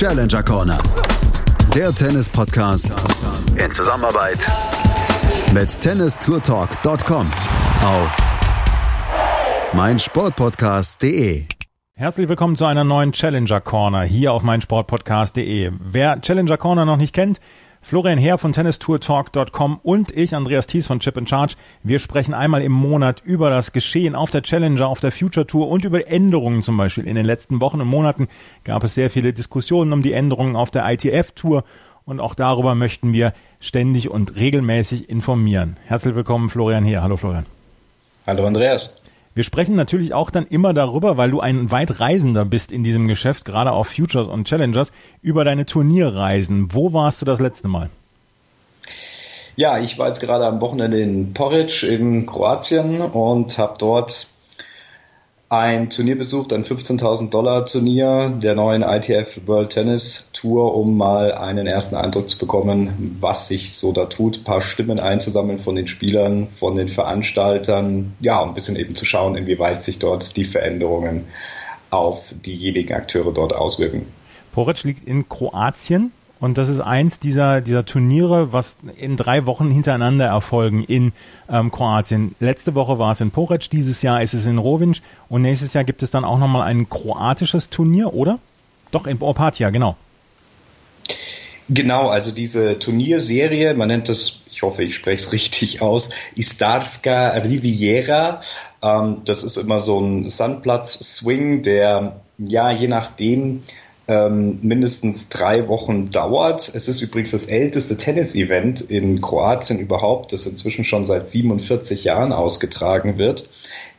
Challenger Corner. Der Tennis-Podcast in Zusammenarbeit mit tennistourtalk.com auf meinsportpodcast.de. Herzlich willkommen zu einer neuen Challenger Corner hier auf meinsportpodcast.de. Wer Challenger Corner noch nicht kennt, Florian Herr von tennistourtalk.com und ich, Andreas Thies von Chip in Charge. Wir sprechen einmal im Monat über das Geschehen auf der Challenger, auf der Future Tour und über Änderungen zum Beispiel. In den letzten Wochen und Monaten gab es sehr viele Diskussionen um die Änderungen auf der ITF Tour und auch darüber möchten wir ständig und regelmäßig informieren. Herzlich willkommen, Florian Herr. Hallo, Florian. Hallo, Andreas. Wir sprechen natürlich auch dann immer darüber, weil du ein Weitreisender bist in diesem Geschäft, gerade auf Futures und Challengers, über deine Turnierreisen. Wo warst du das letzte Mal? Ja, ich war jetzt gerade am Wochenende in Poric in Kroatien und habe dort ein Turnier besucht, ein 15.000 Dollar Turnier der neuen ITF World Tennis Tour, um mal einen ersten Eindruck zu bekommen, was sich so da tut, ein paar Stimmen einzusammeln von den Spielern, von den Veranstaltern, ja, ein bisschen eben zu schauen, inwieweit sich dort die Veränderungen auf diejenigen Akteure dort auswirken. Poric liegt in Kroatien. Und das ist eins dieser, dieser Turniere, was in drei Wochen hintereinander erfolgen in ähm, Kroatien. Letzte Woche war es in Porec, dieses Jahr ist es in Rovinj und nächstes Jahr gibt es dann auch nochmal ein kroatisches Turnier, oder? Doch, in Opatia, genau. Genau, also diese Turnierserie, man nennt das, ich hoffe, ich spreche es richtig aus, Istarska Riviera. Ähm, das ist immer so ein Sandplatz-Swing, der ja je nachdem ähm, mindestens drei Wochen dauert. Es ist übrigens das älteste Tennis-Event in Kroatien überhaupt, das inzwischen schon seit 47 Jahren ausgetragen wird.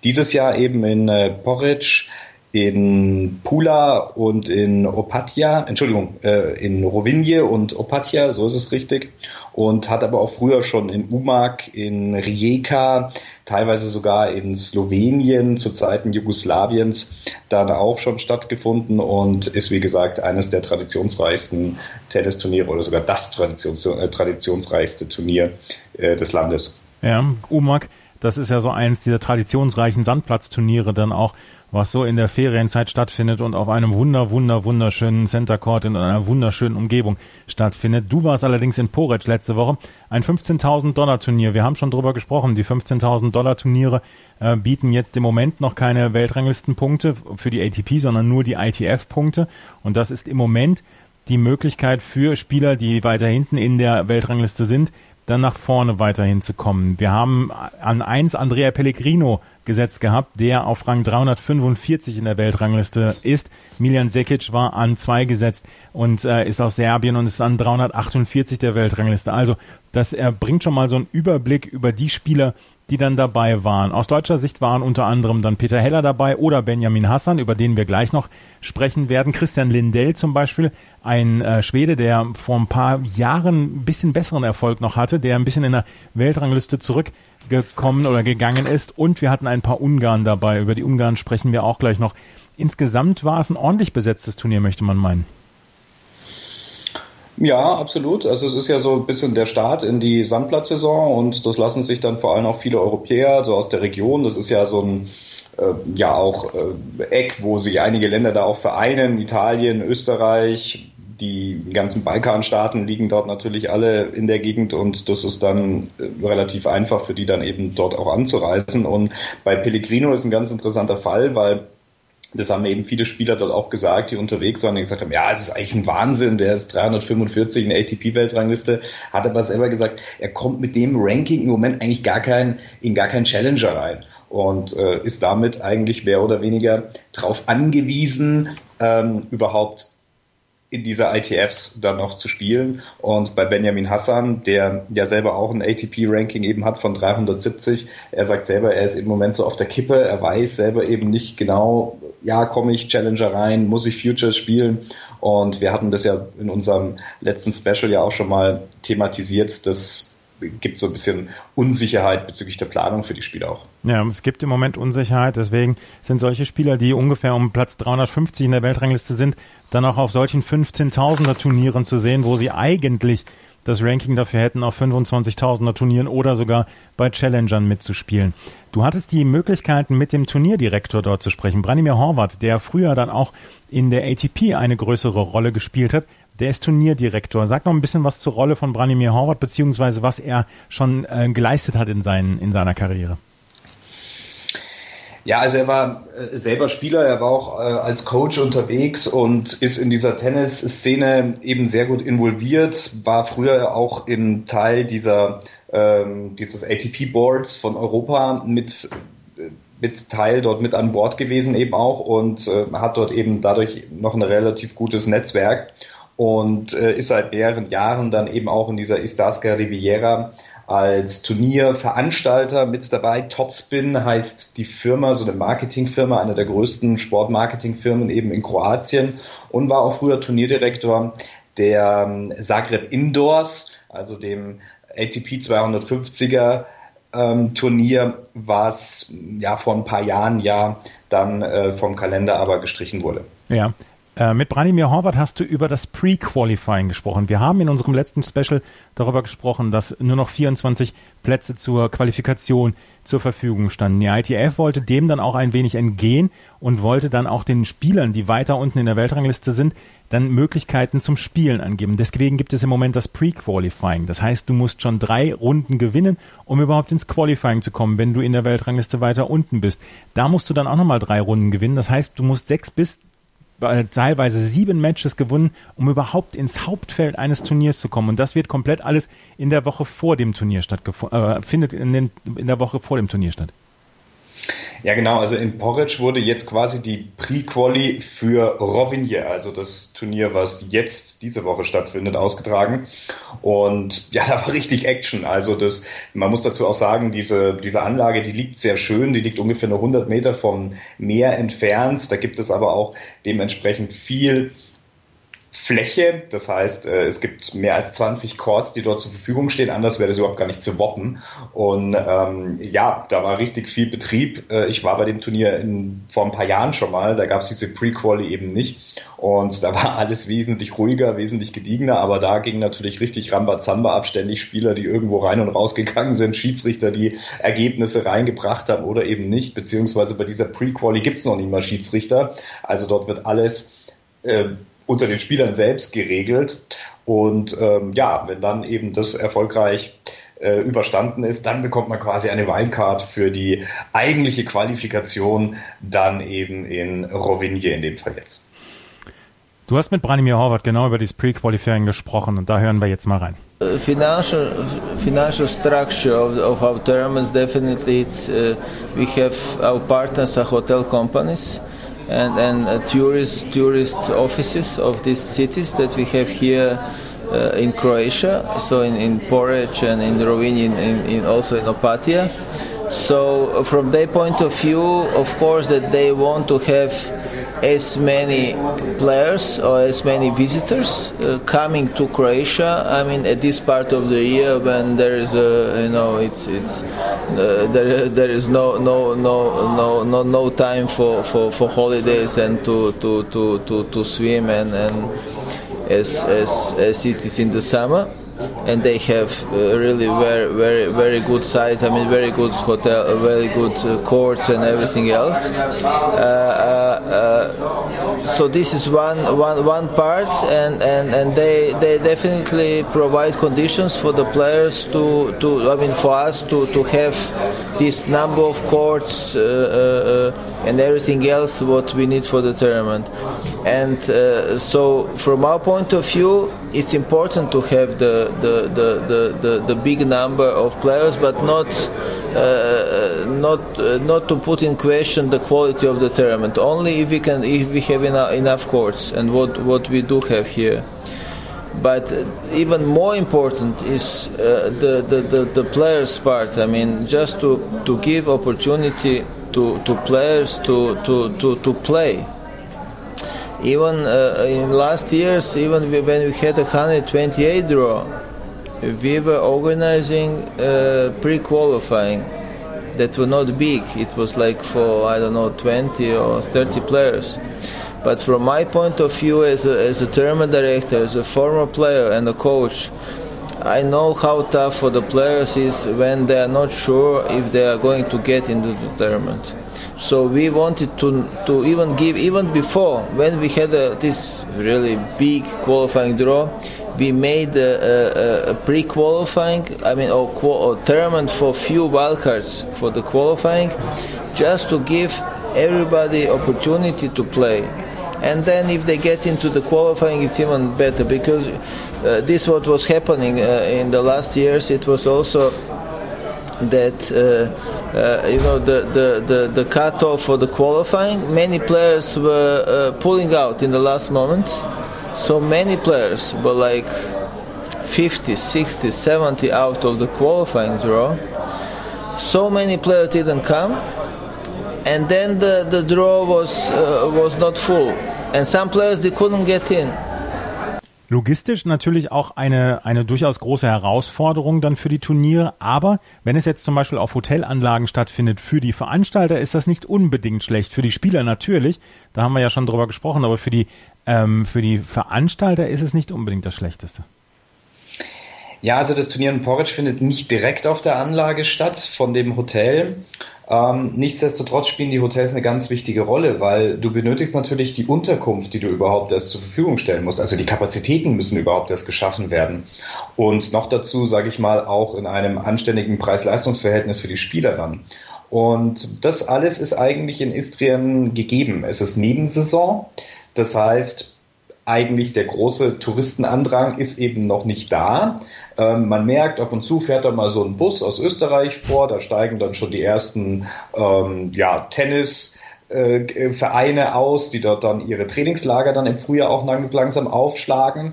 Dieses Jahr eben in äh, Poric, in Pula und in Opatia, Entschuldigung, äh, in Rovinje und Opatia, so ist es richtig, und hat aber auch früher schon in Umag, in Rijeka, teilweise sogar in Slowenien zu Zeiten Jugoslawiens dann auch schon stattgefunden und ist wie gesagt eines der traditionsreichsten Tennisturniere oder sogar das Traditions äh, traditionsreichste Turnier äh, des Landes. Ja, Umag, das ist ja so eins dieser traditionsreichen Sandplatzturniere dann auch was so in der Ferienzeit stattfindet und auf einem wunder, wunder, wunderschönen Center Court in einer wunderschönen Umgebung stattfindet. Du warst allerdings in Porec letzte Woche. Ein 15.000 Dollar Turnier. Wir haben schon drüber gesprochen. Die 15.000 Dollar Turniere äh, bieten jetzt im Moment noch keine Weltranglistenpunkte für die ATP, sondern nur die ITF Punkte. Und das ist im Moment die Möglichkeit für Spieler, die weiter hinten in der Weltrangliste sind, dann nach vorne weiterhin zu kommen. Wir haben an eins Andrea Pellegrino gesetzt gehabt, der auf Rang 345 in der Weltrangliste ist. Miljan Sekic war an zwei gesetzt und äh, ist aus Serbien und ist an 348 der Weltrangliste. Also das er bringt schon mal so einen Überblick über die Spieler, die dann dabei waren. Aus deutscher Sicht waren unter anderem dann Peter Heller dabei oder Benjamin Hassan, über den wir gleich noch sprechen werden. Christian Lindell zum Beispiel, ein äh, Schwede, der vor ein paar Jahren ein bisschen besseren Erfolg noch hatte, der ein bisschen in der Weltrangliste zurück gekommen oder gegangen ist. Und wir hatten ein paar Ungarn dabei. Über die Ungarn sprechen wir auch gleich noch. Insgesamt war es ein ordentlich besetztes Turnier, möchte man meinen. Ja, absolut. Also es ist ja so ein bisschen der Start in die Sandplatzsaison und das lassen sich dann vor allem auch viele Europäer so aus der Region. Das ist ja so ein äh, ja auch äh, Eck, wo sich einige Länder da auch vereinen. Italien, Österreich, die ganzen Balkanstaaten liegen dort natürlich alle in der Gegend und das ist dann äh, relativ einfach für die dann eben dort auch anzureisen. Und bei Pellegrino ist ein ganz interessanter Fall, weil das haben eben viele Spieler dort auch gesagt, die unterwegs waren, die gesagt haben, ja, es ist eigentlich ein Wahnsinn, der ist 345 in der ATP-Weltrangliste, hat aber selber gesagt, er kommt mit dem Ranking im Moment eigentlich gar kein, in gar keinen Challenger rein und äh, ist damit eigentlich mehr oder weniger darauf angewiesen, ähm, überhaupt in dieser ITFs dann noch zu spielen. Und bei Benjamin Hassan, der ja selber auch ein ATP-Ranking eben hat von 370, er sagt selber, er ist im Moment so auf der Kippe, er weiß selber eben nicht genau, ja, komme ich Challenger rein, muss ich Futures spielen? Und wir hatten das ja in unserem letzten Special ja auch schon mal thematisiert, dass gibt so ein bisschen Unsicherheit bezüglich der Planung für die Spieler auch. Ja, es gibt im Moment Unsicherheit, deswegen sind solche Spieler, die ungefähr um Platz 350 in der Weltrangliste sind, dann auch auf solchen 15.000er Turnieren zu sehen, wo sie eigentlich das Ranking dafür hätten, auf 25.000er Turnieren oder sogar bei Challengern mitzuspielen. Du hattest die Möglichkeiten, mit dem Turnierdirektor dort zu sprechen, Branimir Horvath, der früher dann auch in der ATP eine größere Rolle gespielt hat. Der ist Turnierdirektor. Sag noch ein bisschen was zur Rolle von Branimir Horvath, beziehungsweise was er schon äh, geleistet hat in, seinen, in seiner Karriere. Ja, also er war äh, selber Spieler, er war auch äh, als Coach unterwegs und ist in dieser Tennisszene eben sehr gut involviert, war früher auch im Teil dieser ähm, dieses ATP-Boards von Europa mit mit Teil dort mit an Bord gewesen eben auch und äh, hat dort eben dadurch noch ein relativ gutes Netzwerk und äh, ist seit mehreren Jahren dann eben auch in dieser Istarska Riviera als Turnierveranstalter mit dabei. Topspin heißt die Firma, so eine Marketingfirma, eine der größten Sportmarketingfirmen eben in Kroatien und war auch früher Turnierdirektor der ähm, Zagreb Indoors, also dem ATP 250er ähm, Turnier, was ja vor ein paar Jahren ja dann äh, vom Kalender aber gestrichen wurde. Ja, äh, mit Branimir Horvath hast du über das Pre-Qualifying gesprochen. Wir haben in unserem letzten Special darüber gesprochen, dass nur noch 24 Plätze zur Qualifikation zur Verfügung standen. Die ITF wollte dem dann auch ein wenig entgehen und wollte dann auch den Spielern, die weiter unten in der Weltrangliste sind, dann Möglichkeiten zum Spielen angeben. Deswegen gibt es im Moment das Pre-Qualifying. Das heißt, du musst schon drei Runden gewinnen, um überhaupt ins Qualifying zu kommen, wenn du in der Weltrangliste weiter unten bist. Da musst du dann auch nochmal drei Runden gewinnen. Das heißt, du musst sechs bis teilweise sieben Matches gewonnen, um überhaupt ins Hauptfeld eines Turniers zu kommen. Und das wird komplett alles in der Woche vor dem Turnier stattgefunden, äh, findet in, den, in der Woche vor dem Turnier statt. Ja, genau. Also in Porridge wurde jetzt quasi die Pre-Quali für Rovinje, also das Turnier, was jetzt diese Woche stattfindet, ausgetragen. Und ja, da war richtig Action. Also das, man muss dazu auch sagen, diese, diese Anlage, die liegt sehr schön. Die liegt ungefähr nur 100 Meter vom Meer entfernt. Da gibt es aber auch dementsprechend viel Fläche. Das heißt, äh, es gibt mehr als 20 Chords, die dort zur Verfügung stehen. Anders wäre das überhaupt gar nicht zu woppen. Und ähm, ja, da war richtig viel Betrieb. Äh, ich war bei dem Turnier in, vor ein paar Jahren schon mal. Da gab es diese Pre-Quali eben nicht. Und da war alles wesentlich ruhiger, wesentlich gediegener. Aber da ging natürlich richtig Rambazamba ab. Ständig Spieler, die irgendwo rein und rausgegangen sind. Schiedsrichter, die Ergebnisse reingebracht haben oder eben nicht. Beziehungsweise bei dieser Pre-Quali gibt es noch nicht mal Schiedsrichter. Also dort wird alles äh, unter den Spielern selbst geregelt. Und ähm, ja, wenn dann eben das erfolgreich äh, überstanden ist, dann bekommt man quasi eine Wildcard für die eigentliche Qualifikation, dann eben in Rovinje in dem Fall jetzt. Du hast mit Branimir Horvath genau über dieses Pre-Qualifying gesprochen und da hören wir jetzt mal rein. Uh, financial financial structure of, of our tournaments definitely it's uh, we have our partners are hotel companies and, and uh, tourist tourist offices of these cities that we have here uh, in Croatia, so in, in Porec and in Rovinj, in, in, in, also in Opatia. So from their point of view, of course, that they want to have as many players or as many visitors uh, coming to Croatia. I mean, at this part of the year when there is a, you know, it's it's uh, there there is no no no no no no time for, for, for holidays and to to, to, to, to swim and, and as, as as it is in the summer and they have uh, really very very very good sites. I mean, very good hotel, uh, very good uh, courts and everything else. Uh, uh, uh, so this is one one one part, and, and, and they they definitely provide conditions for the players to, to I mean for us to, to have this number of courts and everything else what we need for the tournament. And so from our point of view, it's important to have the the, the, the, the, big number of players, but not uh, not uh, not to put in question the quality of the tournament. Only if we can if we have enough, enough courts and what what we do have here. But even more important is uh, the, the, the, the players' part. I mean, just to, to give opportunity to, to players to, to, to, to play even uh, in last years, even when we had a 128 draw, we were organizing uh, pre-qualifying that were not big. It was like for I don't know 20 or 30 players. But from my point of view, as a, as a tournament director, as a former player and a coach, I know how tough for the players is when they are not sure if they are going to get into the tournament. So we wanted to to even give even before when we had a, this really big qualifying draw, we made a, a, a pre-qualifying. I mean, or, or tournament for few wildcards for the qualifying, just to give everybody opportunity to play. And then if they get into the qualifying, it's even better because uh, this what was happening uh, in the last years. It was also that uh, uh, you know the, the, the, the cutoff for the qualifying. Many players were uh, pulling out in the last moment. So many players were like 50, 60, 70 out of the qualifying draw. So many players didn't come, and then the, the draw was uh, was not full, and some players they couldn't get in. Logistisch natürlich auch eine, eine durchaus große Herausforderung dann für die Turniere. Aber wenn es jetzt zum Beispiel auf Hotelanlagen stattfindet, für die Veranstalter ist das nicht unbedingt schlecht. Für die Spieler natürlich, da haben wir ja schon drüber gesprochen, aber für die, ähm, für die Veranstalter ist es nicht unbedingt das Schlechteste. Ja, also das Turnier in Porridge findet nicht direkt auf der Anlage statt von dem Hotel. Ähm, nichtsdestotrotz spielen die Hotels eine ganz wichtige Rolle, weil du benötigst natürlich die Unterkunft, die du überhaupt erst zur Verfügung stellen musst. Also die Kapazitäten müssen überhaupt erst geschaffen werden. Und noch dazu, sage ich mal, auch in einem anständigen Preis-Leistungs-Verhältnis für die Spieler dann. Und das alles ist eigentlich in Istrien gegeben. Es ist Nebensaison. Das heißt, eigentlich der große Touristenandrang ist eben noch nicht da. Ähm, man merkt, ab und zu fährt da mal so ein Bus aus Österreich vor, da steigen dann schon die ersten ähm, ja, Tennisvereine äh, aus, die dort dann ihre Trainingslager dann im Frühjahr auch langsam aufschlagen.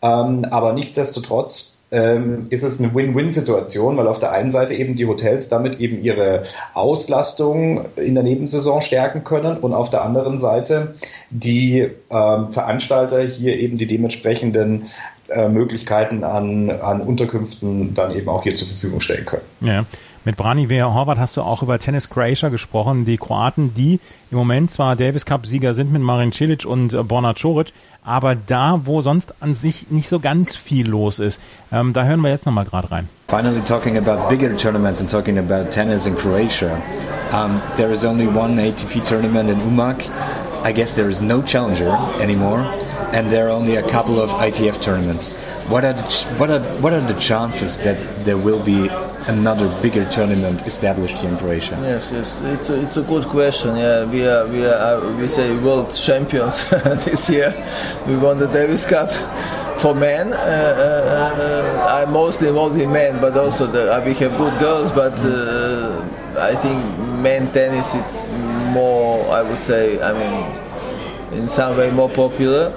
Ähm, aber nichtsdestotrotz ähm, ist es eine Win-Win-Situation, weil auf der einen Seite eben die Hotels damit eben ihre Auslastung in der Nebensaison stärken können und auf der anderen Seite die ähm, Veranstalter hier eben die dementsprechenden äh, Möglichkeiten an, an Unterkünften dann eben auch hier zur Verfügung stellen können. Ja. Mit Brani Wehr Horvath hast du auch über Tennis Croatia gesprochen, die Kroaten, die im Moment zwar Davis Cup Sieger sind mit Marin Cilic und äh, Borna Coric, aber da, wo sonst an sich nicht so ganz viel los ist, ähm, da hören wir jetzt nochmal gerade rein. Finally talking about bigger tournaments and talking about tennis in Croatia. Um, there is only one ATP tournament in Umag. I guess there is no challenger anymore, and there are only a couple of ITF tournaments. What are the, what are what are the chances that there will be another bigger tournament established here in Croatia? Yes, yes, it's a, it's a good question. Yeah, we are we are uh, we say world champions this year. We won the Davis Cup for men. Uh, uh, uh I'm mostly involved in men, but also the, uh, we have good girls. But uh, I think men tennis it's more. I would say. I mean, in some way more popular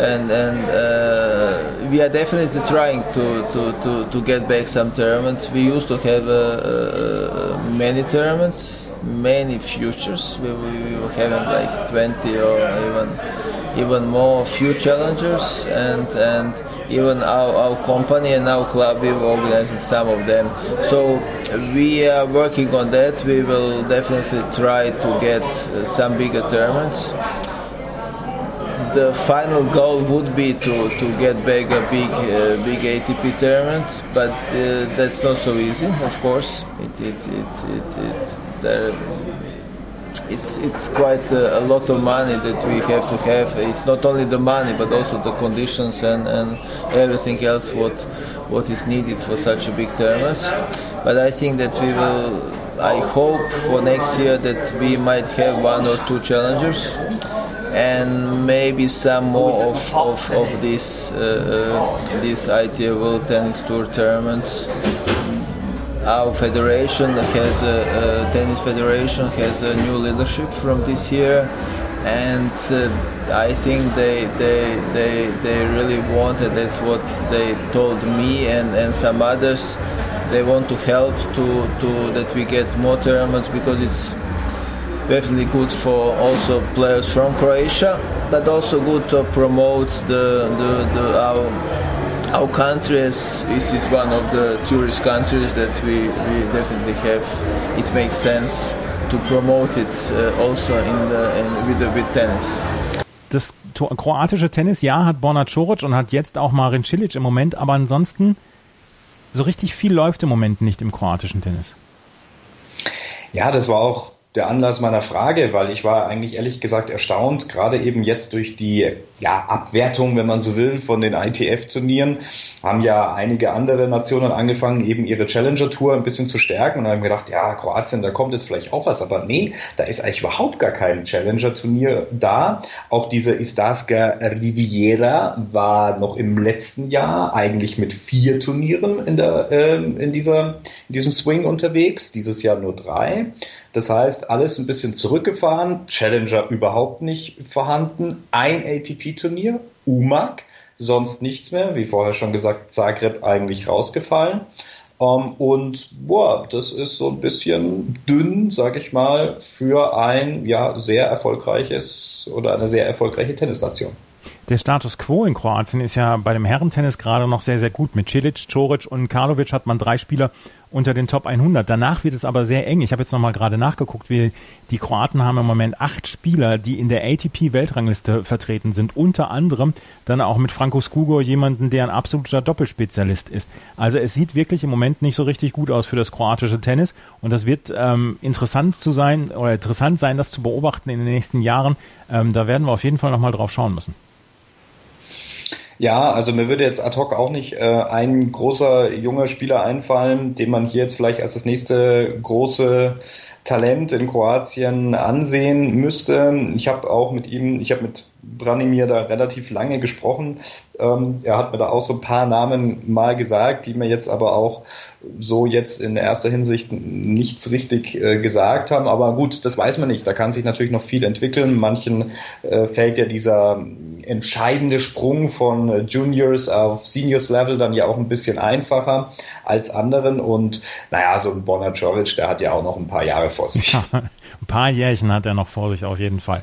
and and uh, we are definitely trying to, to, to, to get back some tournaments. We used to have uh, uh, many tournaments, many futures. We, we, were having like 20 or even even more few challengers and and even our, our company and our club we were organizing some of them so we are working on that we will definitely try to get uh, some bigger tournaments the final goal would be to, to get back a big uh, big ATP tournament, but uh, that's not so easy. Of course, it it it it, it there, it's it's quite a, a, lot of money that we have to have. It's not only the money, but also the conditions and, and everything else what what is needed for such a big tournament. But I think that we will. I hope for next year that we might have one or two challengers and maybe some more of, of, of these uh, uh these ITA World Tennis Tour tournaments. Our federation has a, a, tennis federation has a new leadership from this year, and uh, I think they, they they they really wanted. That's what they told me and, and some others. They want to help to, to that we get more tournaments because it's definitely good for also players from Croatia, but also good to promote the, the, the our our country as this is one of the tourist countries that we, we definitely have. It makes sense to promote it uh, also in the in, with the, with tennis. Das kroatische Tennis, ja, hat Borna Coric und hat jetzt auch Marin Cilic im Moment, aber ansonsten so richtig viel läuft im Moment nicht im kroatischen Tennis. Ja, das war auch der Anlass meiner Frage, weil ich war eigentlich ehrlich gesagt erstaunt, gerade eben jetzt durch die ja, Abwertung, wenn man so will, von den ITF-Turnieren, haben ja einige andere Nationen angefangen, eben ihre Challenger-Tour ein bisschen zu stärken und haben gedacht, ja, Kroatien, da kommt jetzt vielleicht auch was, aber nee, da ist eigentlich überhaupt gar kein Challenger-Turnier da. Auch diese Istarska Riviera war noch im letzten Jahr eigentlich mit vier Turnieren in, der, äh, in, dieser, in diesem Swing unterwegs, dieses Jahr nur drei. Das heißt, alles ein bisschen zurückgefahren, Challenger überhaupt nicht vorhanden, ein ATP-Turnier, UMAG, sonst nichts mehr, wie vorher schon gesagt, Zagreb eigentlich rausgefallen. Um, ähm, und boah, das ist so ein bisschen dünn, sag ich mal, für ein ja sehr erfolgreiches oder eine sehr erfolgreiche Tennisnation. Der Status quo in Kroatien ist ja bei dem Herrentennis gerade noch sehr, sehr gut. Mit Cilic, Coric und Karlovic hat man drei Spieler unter den Top 100. Danach wird es aber sehr eng. Ich habe jetzt nochmal gerade nachgeguckt, wie die Kroaten haben im Moment acht Spieler, die in der ATP-Weltrangliste vertreten sind. Unter anderem dann auch mit Franco Skugo jemanden, der ein absoluter Doppelspezialist ist. Also es sieht wirklich im Moment nicht so richtig gut aus für das kroatische Tennis. Und das wird ähm, interessant zu sein oder interessant sein, das zu beobachten in den nächsten Jahren. Ähm, da werden wir auf jeden Fall nochmal drauf schauen müssen. Ja, also mir würde jetzt ad hoc auch nicht äh, ein großer junger Spieler einfallen, den man hier jetzt vielleicht als das nächste große Talent in Kroatien ansehen müsste. Ich habe auch mit ihm, ich habe mit Branimir da relativ lange gesprochen. Ähm, er hat mir da auch so ein paar Namen mal gesagt, die mir jetzt aber auch so jetzt in erster Hinsicht nichts richtig äh, gesagt haben. Aber gut, das weiß man nicht. Da kann sich natürlich noch viel entwickeln. Manchen äh, fällt ja dieser entscheidende Sprung von Juniors auf Seniors Level dann ja auch ein bisschen einfacher als anderen. Und naja, so ein Bonner der hat ja auch noch ein paar Jahre vor sich. ein paar Jährchen hat er noch vor sich auf jeden Fall.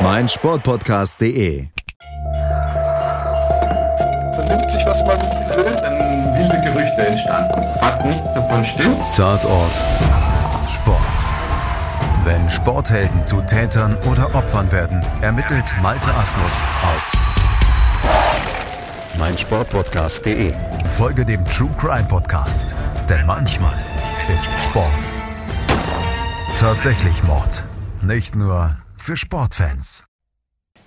meinsportpodcast.de. Vernimmt sich, was man will, dann wilde Gerüchte entstanden. Fast nichts davon stimmt. Tatort. Sport. Wenn Sporthelden zu Tätern oder Opfern werden, ermittelt Malte Asmus auf meinsportpodcast.de. Folge dem True Crime Podcast, denn manchmal ist Sport tatsächlich Mord. Nicht nur für Sportfans.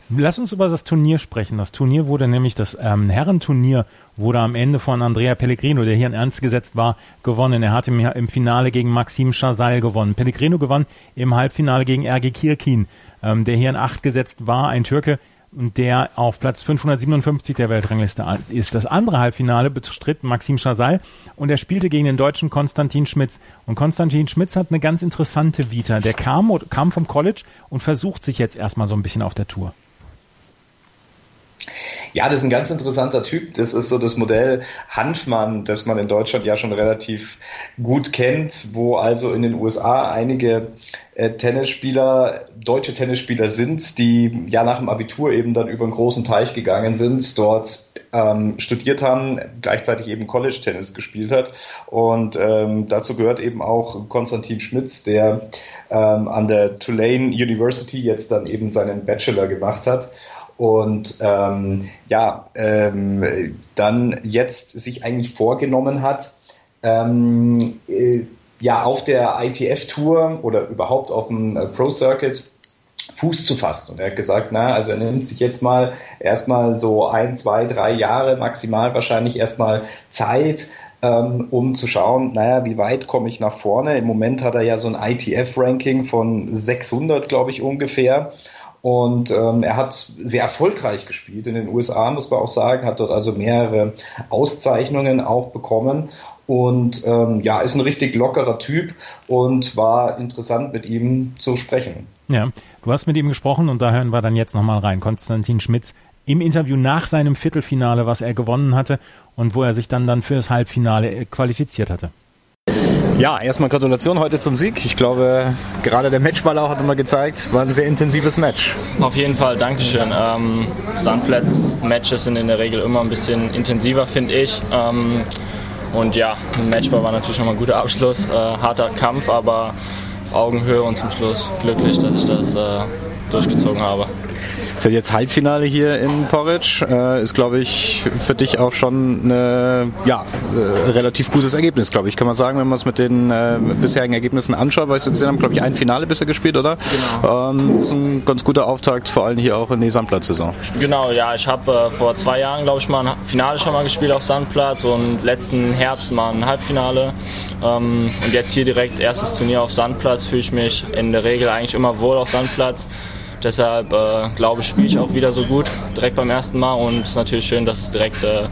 Lass uns über das Turnier sprechen. Das Turnier wurde nämlich, das ähm, Herrenturnier wurde am Ende von Andrea Pellegrino, der hier in Ernst gesetzt war, gewonnen. Er hat im, im Finale gegen Maxim Chazal gewonnen. Pellegrino gewann im Halbfinale gegen Ergi Kirkin, ähm, der hier in Acht gesetzt war, ein Türke, und der auf Platz 557 der Weltrangliste ist. Das andere Halbfinale bestritt Maxim Chazal und er spielte gegen den deutschen Konstantin Schmitz. Und Konstantin Schmitz hat eine ganz interessante Vita. Der kam, kam vom College und versucht sich jetzt erstmal so ein bisschen auf der Tour. Ja, das ist ein ganz interessanter Typ. Das ist so das Modell Hanfmann, das man in Deutschland ja schon relativ gut kennt, wo also in den USA einige äh, Tennisspieler, deutsche Tennisspieler sind, die ja nach dem Abitur eben dann über einen großen Teich gegangen sind, dort ähm, studiert haben, gleichzeitig eben College-Tennis gespielt hat. Und ähm, dazu gehört eben auch Konstantin Schmitz, der ähm, an der Tulane University jetzt dann eben seinen Bachelor gemacht hat und ähm, ja, ähm, dann jetzt sich eigentlich vorgenommen hat, ähm, äh, ja, auf der ITF-Tour oder überhaupt auf dem äh, Pro-Circuit Fuß zu fassen. Und er hat gesagt, na, also er nimmt sich jetzt mal erstmal so ein, zwei, drei Jahre maximal wahrscheinlich erstmal Zeit, ähm, um zu schauen, naja, wie weit komme ich nach vorne. Im Moment hat er ja so ein ITF-Ranking von 600, glaube ich, ungefähr. Und ähm, er hat sehr erfolgreich gespielt in den USA, muss man auch sagen, hat dort also mehrere Auszeichnungen auch bekommen. Und ähm, ja, ist ein richtig lockerer Typ und war interessant mit ihm zu sprechen. Ja, du hast mit ihm gesprochen und da hören wir dann jetzt nochmal rein. Konstantin Schmitz im Interview nach seinem Viertelfinale, was er gewonnen hatte und wo er sich dann dann für das Halbfinale qualifiziert hatte. Ja, erstmal Gratulation heute zum Sieg. Ich glaube, gerade der Matchballer hat nochmal gezeigt, war ein sehr intensives Match. Auf jeden Fall, Dankeschön. Ähm, Sandplatz-Matches sind in der Regel immer ein bisschen intensiver, finde ich. Ähm, und ja, ein Matchball war natürlich nochmal ein guter Abschluss. Äh, harter Kampf, aber auf Augenhöhe und zum Schluss glücklich, dass ich das äh, durchgezogen habe. Ist ja jetzt Halbfinale hier in Porridge. Äh, ist, glaube ich, für dich auch schon ein ja, äh, relativ gutes Ergebnis, glaube ich. Kann man sagen, wenn man es mit den äh, bisherigen Ergebnissen anschaut, weil du gesehen haben, glaube ich, ein Finale bisher gespielt, oder? Genau. Ähm, ist ein ganz guter Auftakt, vor allem hier auch in die Sandplatz-Saison. Genau, ja. Ich habe äh, vor zwei Jahren, glaube ich, mal ein Finale schon mal gespielt auf Sandplatz und letzten Herbst mal ein Halbfinale. Ähm, und jetzt hier direkt erstes Turnier auf Sandplatz. Fühle ich mich in der Regel eigentlich immer wohl auf Sandplatz. Deshalb äh, glaube ich, spiele ich auch wieder so gut, direkt beim ersten Mal. Und es ist natürlich schön, dass es direkt äh,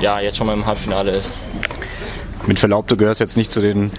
ja, jetzt schon mal im Halbfinale ist mit Verlaub, du gehörst jetzt nicht zu den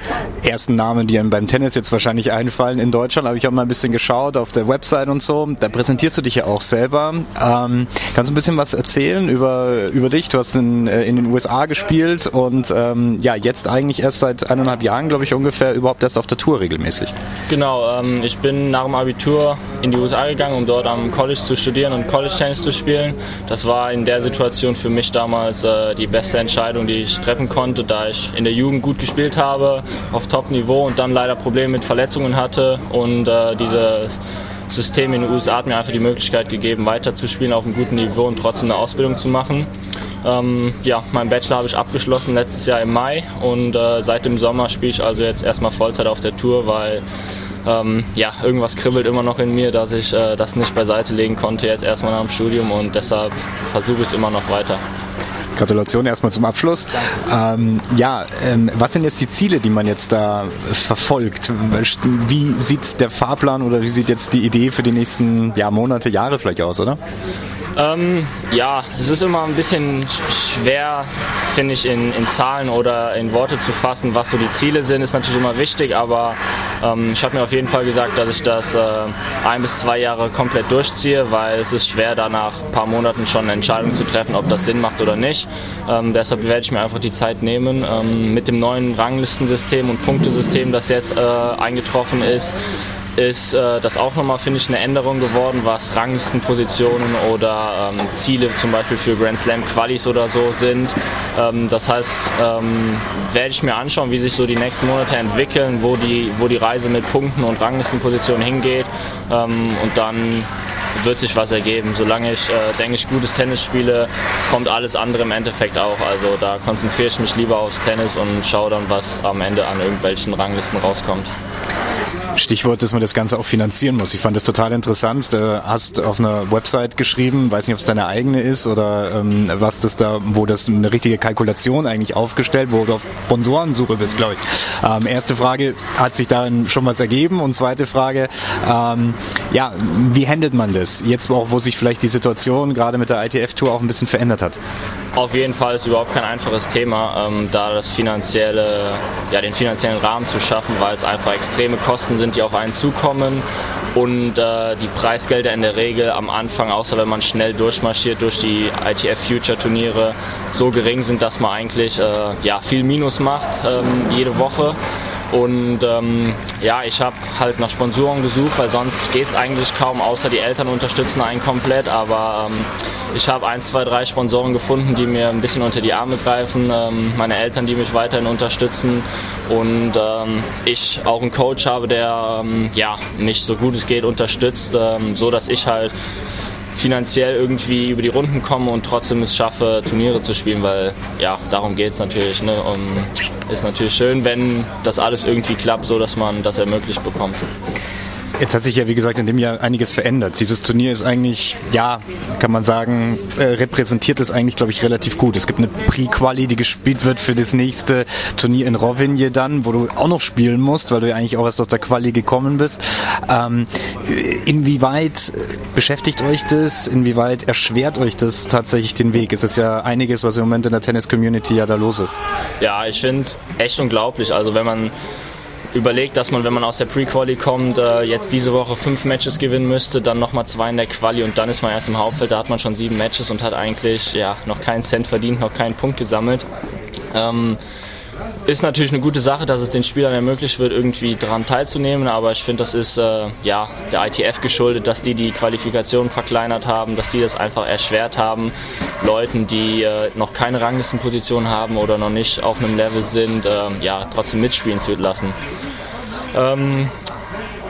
ersten Namen, die einem beim Tennis jetzt wahrscheinlich einfallen in Deutschland, aber ich habe mal ein bisschen geschaut auf der Website und so. Da präsentierst du dich ja auch selber. Ähm, kannst du ein bisschen was erzählen über, über dich? Du hast in, äh, in den USA gespielt und ähm, ja, jetzt eigentlich erst seit eineinhalb Jahren, glaube ich, ungefähr überhaupt erst auf der Tour regelmäßig. Genau, ähm, ich bin nach dem Abitur in die USA gegangen, um dort am College zu studieren und College Tennis zu spielen. Das war in der Situation für mich damals äh, die beste Entscheidung, die ich treffen konnte, da ich in der Jugend gut gespielt habe, auf Top-Niveau und dann leider Probleme mit Verletzungen hatte und äh, dieses System in den USA hat mir einfach die Möglichkeit gegeben, weiterzuspielen auf einem guten Niveau und trotzdem eine Ausbildung zu machen. Ähm, ja, meinen Bachelor habe ich abgeschlossen letztes Jahr im Mai und äh, seit dem Sommer spiele ich also jetzt erstmal Vollzeit auf der Tour, weil ähm, ja, irgendwas kribbelt immer noch in mir, dass ich äh, das nicht beiseite legen konnte jetzt erstmal nach dem Studium und deshalb versuche ich es immer noch weiter. Gratulation erstmal zum Abschluss. Ähm, ja, ähm, was sind jetzt die Ziele, die man jetzt da verfolgt? Wie sieht der Fahrplan oder wie sieht jetzt die Idee für die nächsten ja, Monate, Jahre vielleicht aus, oder? Ähm, ja, es ist immer ein bisschen schwer, finde ich, in, in Zahlen oder in Worte zu fassen, was so die Ziele sind, ist natürlich immer wichtig, aber ähm, ich habe mir auf jeden Fall gesagt, dass ich das äh, ein bis zwei Jahre komplett durchziehe, weil es ist schwer, da nach ein paar Monaten schon eine Entscheidung zu treffen, ob das Sinn macht oder nicht. Ähm, deshalb werde ich mir einfach die Zeit nehmen. Ähm, mit dem neuen Ranglistensystem und Punktesystem, das jetzt äh, eingetroffen ist, ist äh, das auch nochmal, finde ich, eine Änderung geworden, was Ranglistenpositionen oder ähm, Ziele zum Beispiel für Grand Slam Qualis oder so sind. Ähm, das heißt, ähm, werde ich mir anschauen, wie sich so die nächsten Monate entwickeln, wo die, wo die Reise mit Punkten und Ranglistenpositionen hingeht ähm, und dann wird sich was ergeben. Solange ich, äh, denke ich, gutes Tennis spiele, kommt alles andere im Endeffekt auch. Also da konzentriere ich mich lieber aufs Tennis und schaue dann, was am Ende an irgendwelchen Ranglisten rauskommt. Stichwort, dass man das Ganze auch finanzieren muss. Ich fand das total interessant. Du hast auf einer Website geschrieben, weiß nicht, ob es deine eigene ist oder ähm, was das da, wo das eine richtige Kalkulation eigentlich aufgestellt, wo du auf Sponsorensuche bist, glaube ich. Ähm, erste Frage, hat sich darin schon was ergeben? Und zweite Frage, ähm, ja, wie handelt man das? Jetzt auch, wo sich vielleicht die Situation gerade mit der ITF-Tour auch ein bisschen verändert hat. Auf jeden Fall ist überhaupt kein einfaches Thema, ähm, da das finanzielle, ja, den finanziellen Rahmen zu schaffen, weil es einfach extreme Kosten sind, die auf einen zukommen und äh, die Preisgelder in der Regel am Anfang, außer wenn man schnell durchmarschiert durch die ITF Future Turniere, so gering sind, dass man eigentlich äh, ja, viel Minus macht ähm, jede Woche. Und ähm, ja, ich habe halt nach Sponsoren gesucht, weil sonst geht es eigentlich kaum, außer die Eltern unterstützen einen komplett. Aber ähm, ich habe ein, zwei, drei Sponsoren gefunden, die mir ein bisschen unter die Arme greifen. Ähm, meine Eltern, die mich weiterhin unterstützen. Und ähm, ich auch einen Coach habe, der ähm, ja, mich so gut es geht unterstützt, ähm, so dass ich halt finanziell irgendwie über die Runden komme und trotzdem es schaffe, Turniere zu spielen, weil ja, darum geht es natürlich. Ne? Und ist natürlich schön, wenn das alles irgendwie klappt, so dass man das ermöglicht bekommt. Jetzt hat sich ja, wie gesagt, in dem Jahr einiges verändert. Dieses Turnier ist eigentlich, ja, kann man sagen, äh, repräsentiert es eigentlich, glaube ich, relativ gut. Es gibt eine Pre-Quali, die gespielt wird für das nächste Turnier in Rovinje dann, wo du auch noch spielen musst, weil du ja eigentlich auch erst aus der Quali gekommen bist. Ähm, inwieweit beschäftigt euch das? Inwieweit erschwert euch das tatsächlich den Weg? Es ist ja einiges, was im Moment in der Tennis-Community ja da los ist. Ja, ich finde es echt unglaublich. Also wenn man überlegt, dass man, wenn man aus der Pre-Quali kommt, äh, jetzt diese Woche fünf Matches gewinnen müsste, dann nochmal zwei in der Quali und dann ist man erst im Hauptfeld, da hat man schon sieben Matches und hat eigentlich ja noch keinen Cent verdient, noch keinen Punkt gesammelt. Ähm, ist natürlich eine gute Sache, dass es den Spielern ermöglicht wird, irgendwie daran teilzunehmen, aber ich finde, das ist äh, ja der ITF geschuldet, dass die die Qualifikation verkleinert haben, dass die das einfach erschwert haben, Leuten, die äh, noch keine Ranglistenposition haben oder noch nicht auf einem Level sind, äh, ja trotzdem mitspielen zu lassen. Ähm,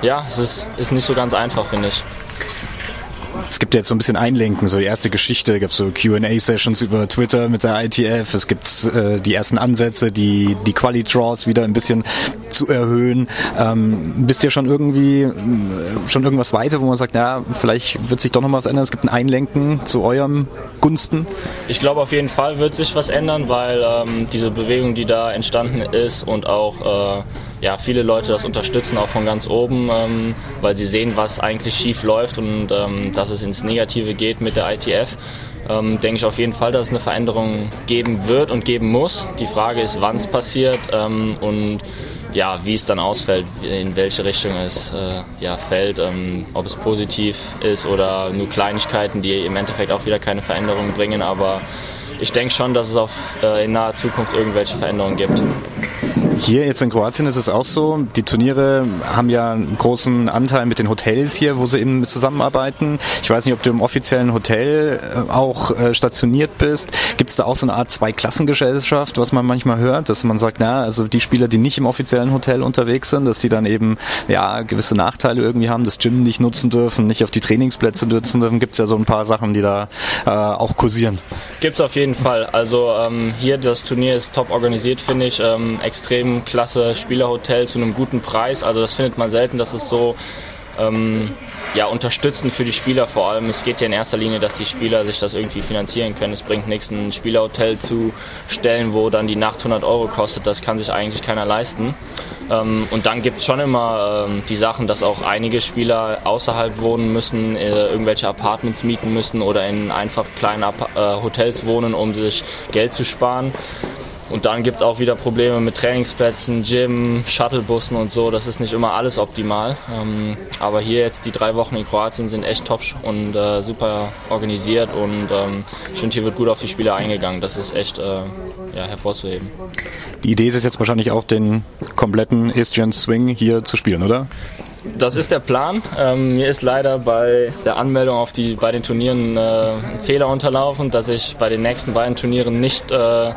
ja, es ist, ist nicht so ganz einfach, finde ich es gibt jetzt so ein bisschen Einlenken, so die erste Geschichte, gab so Q&A-Sessions über Twitter mit der ITF, es gibt äh, die ersten Ansätze, die die Quali-Draws wieder ein bisschen zu erhöhen. Ähm, bist ihr schon irgendwie äh, schon irgendwas weiter, wo man sagt, ja, vielleicht wird sich doch noch was ändern, es gibt ein Einlenken zu eurem Gunsten? Ich glaube auf jeden Fall wird sich was ändern, weil ähm, diese Bewegung, die da entstanden ist und auch äh, ja, viele Leute das unterstützen, auch von ganz oben, ähm, weil sie sehen, was eigentlich schief läuft und ähm, dass es ins Negative geht mit der ITF. Ähm, denke ich auf jeden Fall, dass es eine Veränderung geben wird und geben muss. Die Frage ist, wann es passiert ähm, und ja, wie es dann ausfällt, in welche Richtung es äh, ja, fällt, ähm, ob es positiv ist oder nur Kleinigkeiten, die im Endeffekt auch wieder keine Veränderung bringen. Aber ich denke schon, dass es auf, äh, in naher Zukunft irgendwelche Veränderungen gibt. Hier jetzt in Kroatien ist es auch so, die Turniere haben ja einen großen Anteil mit den Hotels hier, wo sie eben zusammenarbeiten. Ich weiß nicht, ob du im offiziellen Hotel äh, auch äh, stationiert bist. Gibt es da auch so eine Art Zweiklassengesellschaft, was man manchmal hört, dass man sagt, na, also die Spieler, die nicht im offiziellen Hotel unterwegs sind, dass die dann eben ja gewisse Nachteile irgendwie haben, das Gym nicht nutzen dürfen, nicht auf die Trainingsplätze nutzen dürfen. Gibt es ja so ein paar Sachen, die da äh, auch kursieren. Gibt es auf jeden Fall. Also ähm, hier das Turnier ist top organisiert, finde ich, ähm, extrem extrem klasse Spielerhotel zu einem guten Preis. Also das findet man selten, dass es so ähm, ja, unterstützend für die Spieler vor allem. Es geht ja in erster Linie, dass die Spieler sich das irgendwie finanzieren können. Es bringt nichts, ein Spielerhotel zu stellen, wo dann die Nacht 100 Euro kostet. Das kann sich eigentlich keiner leisten. Ähm, und dann gibt es schon immer ähm, die Sachen, dass auch einige Spieler außerhalb wohnen müssen, äh, irgendwelche Apartments mieten müssen oder in einfach kleinen Ap äh, Hotels wohnen, um sich Geld zu sparen. Und dann gibt es auch wieder Probleme mit Trainingsplätzen, Gym, Shuttlebussen und so. Das ist nicht immer alles optimal. Ähm, aber hier jetzt die drei Wochen in Kroatien sind echt top und äh, super organisiert und ähm, ich finde, hier wird gut auf die Spieler eingegangen. Das ist echt äh, ja, hervorzuheben. Die Idee ist jetzt wahrscheinlich auch, den kompletten Istrian Swing hier zu spielen, oder? Das ist der Plan. Ähm, mir ist leider bei der Anmeldung auf die bei den Turnieren äh, ein Fehler unterlaufen, dass ich bei den nächsten beiden Turnieren nicht äh,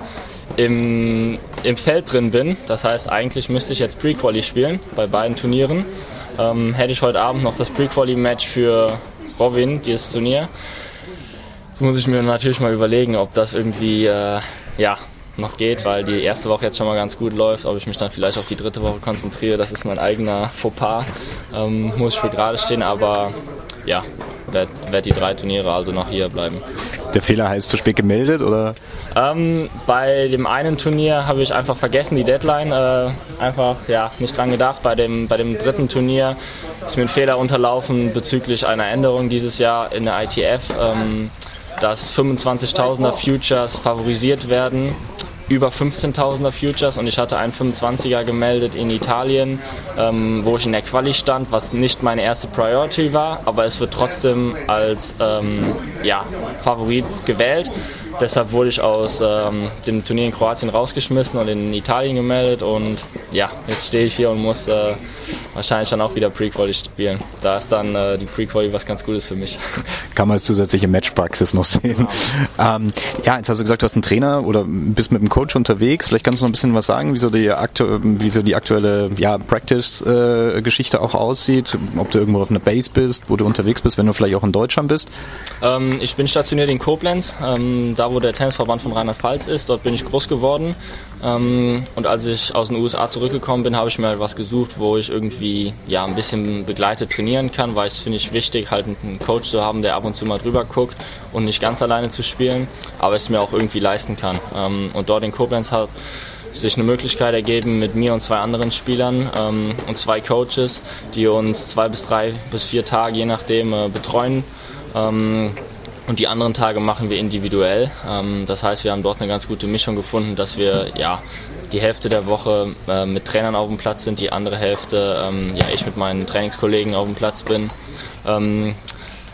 im, im Feld drin bin. Das heißt, eigentlich müsste ich jetzt Pre-Quali spielen bei beiden Turnieren. Ähm, hätte ich heute Abend noch das Pre-Quali-Match für Robin, dieses Turnier. Jetzt muss ich mir natürlich mal überlegen, ob das irgendwie äh, ja, noch geht, weil die erste Woche jetzt schon mal ganz gut läuft. Ob ich mich dann vielleicht auf die dritte Woche konzentriere, das ist mein eigener Fauxpas. Ähm, muss ich für gerade stehen, aber ja, werde werd die drei Turniere also noch hier bleiben. Der Fehler heißt zu spät gemeldet oder? Ähm, bei dem einen Turnier habe ich einfach vergessen die Deadline, äh, einfach ja nicht dran gedacht. Bei dem bei dem dritten Turnier ist mir ein Fehler unterlaufen bezüglich einer Änderung dieses Jahr in der ITF, ähm, dass 25.000er Futures favorisiert werden über 15.000er Futures und ich hatte einen 25er gemeldet in Italien, ähm, wo ich in der Quali stand, was nicht meine erste Priority war, aber es wird trotzdem als ähm, ja, Favorit gewählt. Deshalb wurde ich aus ähm, dem Turnier in Kroatien rausgeschmissen und in Italien gemeldet und ja, jetzt stehe ich hier und muss äh, wahrscheinlich dann auch wieder Pre-Quali spielen. Da ist dann äh, die Pre-Quali was ganz Gutes für mich. Kann man als zusätzliche Matchpraxis noch sehen. Genau. Ähm, ja, jetzt hast du gesagt, du hast einen Trainer oder bist mit einem Coach unterwegs. Vielleicht kannst du noch ein bisschen was sagen, wie so die, aktu wie so die aktuelle ja, Practice-Geschichte äh, auch aussieht. Ob du irgendwo auf einer Base bist, wo du unterwegs bist, wenn du vielleicht auch in Deutschland bist. Ähm, ich bin stationiert in Koblenz. Ähm, da wo der Tennisverband von Rheinland-Pfalz ist. Dort bin ich groß geworden. Ähm, und als ich aus den USA zurückgekommen bin, habe ich mir halt was gesucht, wo ich irgendwie ja ein bisschen begleitet trainieren kann, weil es finde ich wichtig, halt einen Coach zu haben, der ab und zu mal drüber guckt und nicht ganz alleine zu spielen, aber es mir auch irgendwie leisten kann. Ähm, und dort in Koblenz hat sich eine Möglichkeit ergeben mit mir und zwei anderen Spielern ähm, und zwei Coaches, die uns zwei bis drei bis vier Tage je nachdem äh, betreuen. Ähm, und die anderen Tage machen wir individuell. Ähm, das heißt, wir haben dort eine ganz gute Mischung gefunden, dass wir ja die Hälfte der Woche äh, mit Trainern auf dem Platz sind, die andere Hälfte ähm, ja ich mit meinen Trainingskollegen auf dem Platz bin.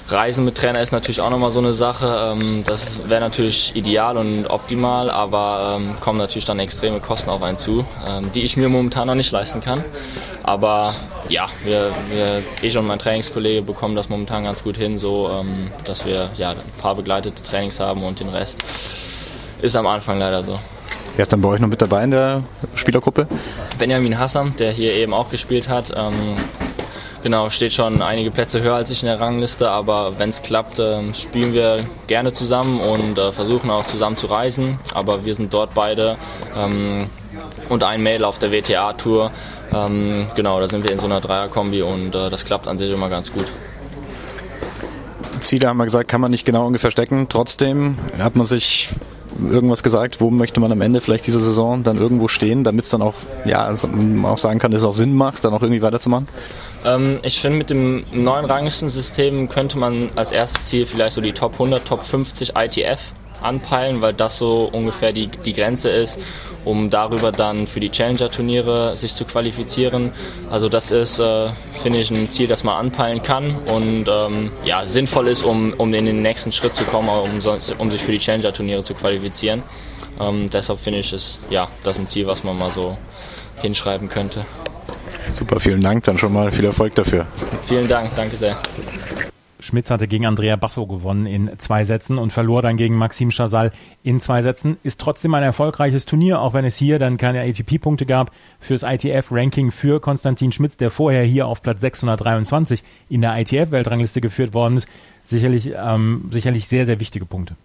Reisen mit Trainer ist natürlich auch nochmal so eine Sache. Ähm, das wäre natürlich ideal und optimal, aber ähm, kommen natürlich dann extreme Kosten auf einen zu, ähm, die ich mir momentan noch nicht leisten kann. Aber ja, wir, wir, ich und mein Trainingskollege bekommen das momentan ganz gut hin, so dass wir ja ein paar begleitete Trainings haben und den Rest ist am Anfang leider so. Wer ist dann bei euch noch mit dabei in der Spielergruppe? Benjamin Hassam, der hier eben auch gespielt hat. Genau, steht schon einige Plätze höher als ich in der Rangliste, aber wenn es klappt, äh, spielen wir gerne zusammen und äh, versuchen auch zusammen zu reisen. Aber wir sind dort beide ähm, und ein Mädel auf der WTA-Tour. Ähm, genau, da sind wir in so einer Dreierkombi und äh, das klappt an sich immer ganz gut. Ziele haben wir gesagt, kann man nicht genau ungefähr stecken. Trotzdem hat man sich irgendwas gesagt, wo möchte man am Ende vielleicht dieser Saison dann irgendwo stehen, damit es dann auch, ja, man auch sagen kann, dass es auch Sinn macht, dann auch irgendwie weiterzumachen? Ähm, ich finde, mit dem neuen Ranglistensystem könnte man als erstes Ziel vielleicht so die Top 100, Top 50 ITF anpeilen, weil das so ungefähr die, die Grenze ist, um darüber dann für die Challenger-Turniere sich zu qualifizieren. Also das ist, äh, finde ich, ein Ziel, das man anpeilen kann und ähm, ja, sinnvoll ist, um, um in den nächsten Schritt zu kommen, um, um sich für die Challenger-Turniere zu qualifizieren. Ähm, deshalb finde ich es, ja, das ist ein Ziel, was man mal so hinschreiben könnte. Super, vielen Dank dann schon mal. Viel Erfolg dafür. Vielen Dank, danke sehr. Schmitz hatte gegen Andrea Basso gewonnen in zwei Sätzen und verlor dann gegen Maxim Chazal in zwei Sätzen. Ist trotzdem ein erfolgreiches Turnier, auch wenn es hier dann keine ATP-Punkte gab fürs ITF-Ranking für Konstantin Schmitz, der vorher hier auf Platz 623 in der ITF-Weltrangliste geführt worden ist. Sicherlich, ähm, sicherlich sehr, sehr wichtige Punkte.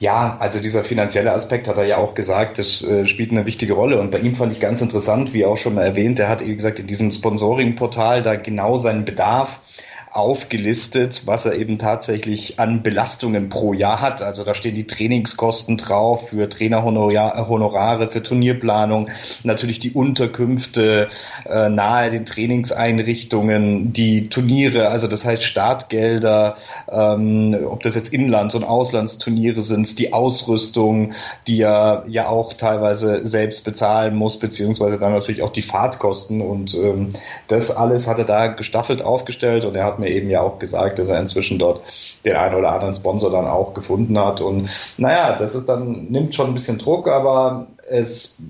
Ja, also dieser finanzielle Aspekt hat er ja auch gesagt, das äh, spielt eine wichtige Rolle. Und bei ihm fand ich ganz interessant, wie auch schon mal erwähnt, er hat, wie gesagt, in diesem Sponsoring-Portal da genau seinen Bedarf aufgelistet, was er eben tatsächlich an Belastungen pro Jahr hat. Also da stehen die Trainingskosten drauf für Trainerhonorare, für Turnierplanung, natürlich die Unterkünfte äh, nahe den Trainingseinrichtungen, die Turniere, also das heißt Startgelder, ähm, ob das jetzt Inlands- und Auslandsturniere sind, die Ausrüstung, die er ja auch teilweise selbst bezahlen muss, beziehungsweise dann natürlich auch die Fahrtkosten und ähm, das alles hat er da gestaffelt aufgestellt und er hat mir eben ja auch gesagt, dass er inzwischen dort den einen oder anderen Sponsor dann auch gefunden hat. Und naja, das ist dann, nimmt schon ein bisschen Druck, aber es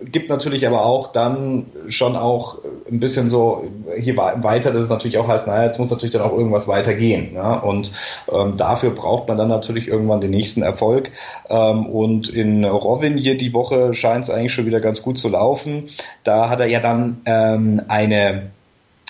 gibt natürlich aber auch dann schon auch ein bisschen so hier weiter, dass es natürlich auch heißt, naja, jetzt muss natürlich dann auch irgendwas weitergehen. Ja? Und ähm, dafür braucht man dann natürlich irgendwann den nächsten Erfolg. Ähm, und in Rovinje die Woche scheint es eigentlich schon wieder ganz gut zu laufen. Da hat er ja dann ähm, eine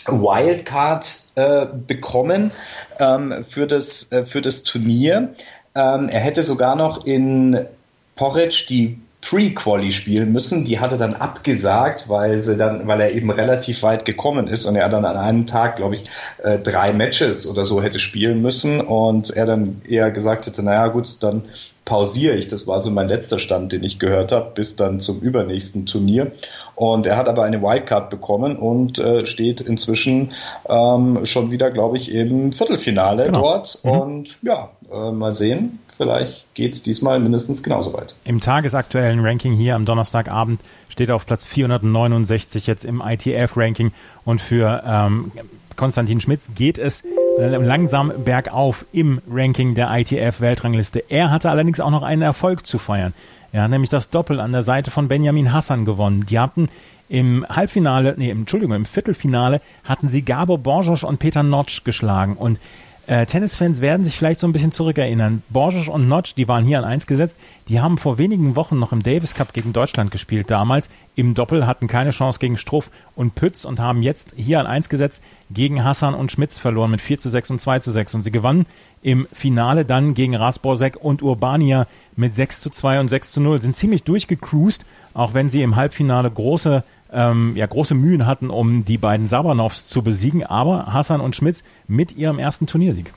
Wildcard äh, bekommen ähm, für, das, äh, für das Turnier. Ähm, er hätte sogar noch in Porridge die Pre-Quali spielen müssen. Die hat er dann abgesagt, weil sie dann, weil er eben relativ weit gekommen ist und er dann an einem Tag, glaube ich, äh, drei Matches oder so hätte spielen müssen und er dann eher gesagt hätte, naja gut, dann pausiere ich. Das war so mein letzter Stand, den ich gehört habe, bis dann zum übernächsten Turnier. Und er hat aber eine Wildcard bekommen und äh, steht inzwischen ähm, schon wieder, glaube ich, im Viertelfinale genau. dort. Mhm. Und ja, äh, mal sehen. Vielleicht geht es diesmal mindestens genauso weit. Im tagesaktuellen Ranking hier am Donnerstagabend steht er auf Platz 469 jetzt im ITF-Ranking und für ähm, Konstantin Schmitz geht es langsam bergauf im Ranking der ITF-Weltrangliste. Er hatte allerdings auch noch einen Erfolg zu feiern. Er hat nämlich das Doppel an der Seite von Benjamin Hassan gewonnen. Die hatten im Halbfinale, nee, Entschuldigung, im Viertelfinale hatten sie Gabor Borjos und Peter Notch geschlagen und äh, Tennisfans werden sich vielleicht so ein bisschen zurückerinnern. Borges und Notch, die waren hier an eins gesetzt, die haben vor wenigen Wochen noch im Davis Cup gegen Deutschland gespielt damals. Im Doppel hatten keine Chance gegen Struff und Pütz und haben jetzt hier an eins gesetzt gegen Hassan und Schmitz verloren mit 4 zu 6 und 2 zu 6. Und sie gewannen im Finale dann gegen Rasborsek und Urbania mit 6 zu 2 und 6 zu 0. Sind ziemlich durchgecruised, auch wenn sie im Halbfinale große ähm, ja, große Mühen hatten, um die beiden Sabanows zu besiegen, aber Hassan und Schmitz mit ihrem ersten Turniersieg.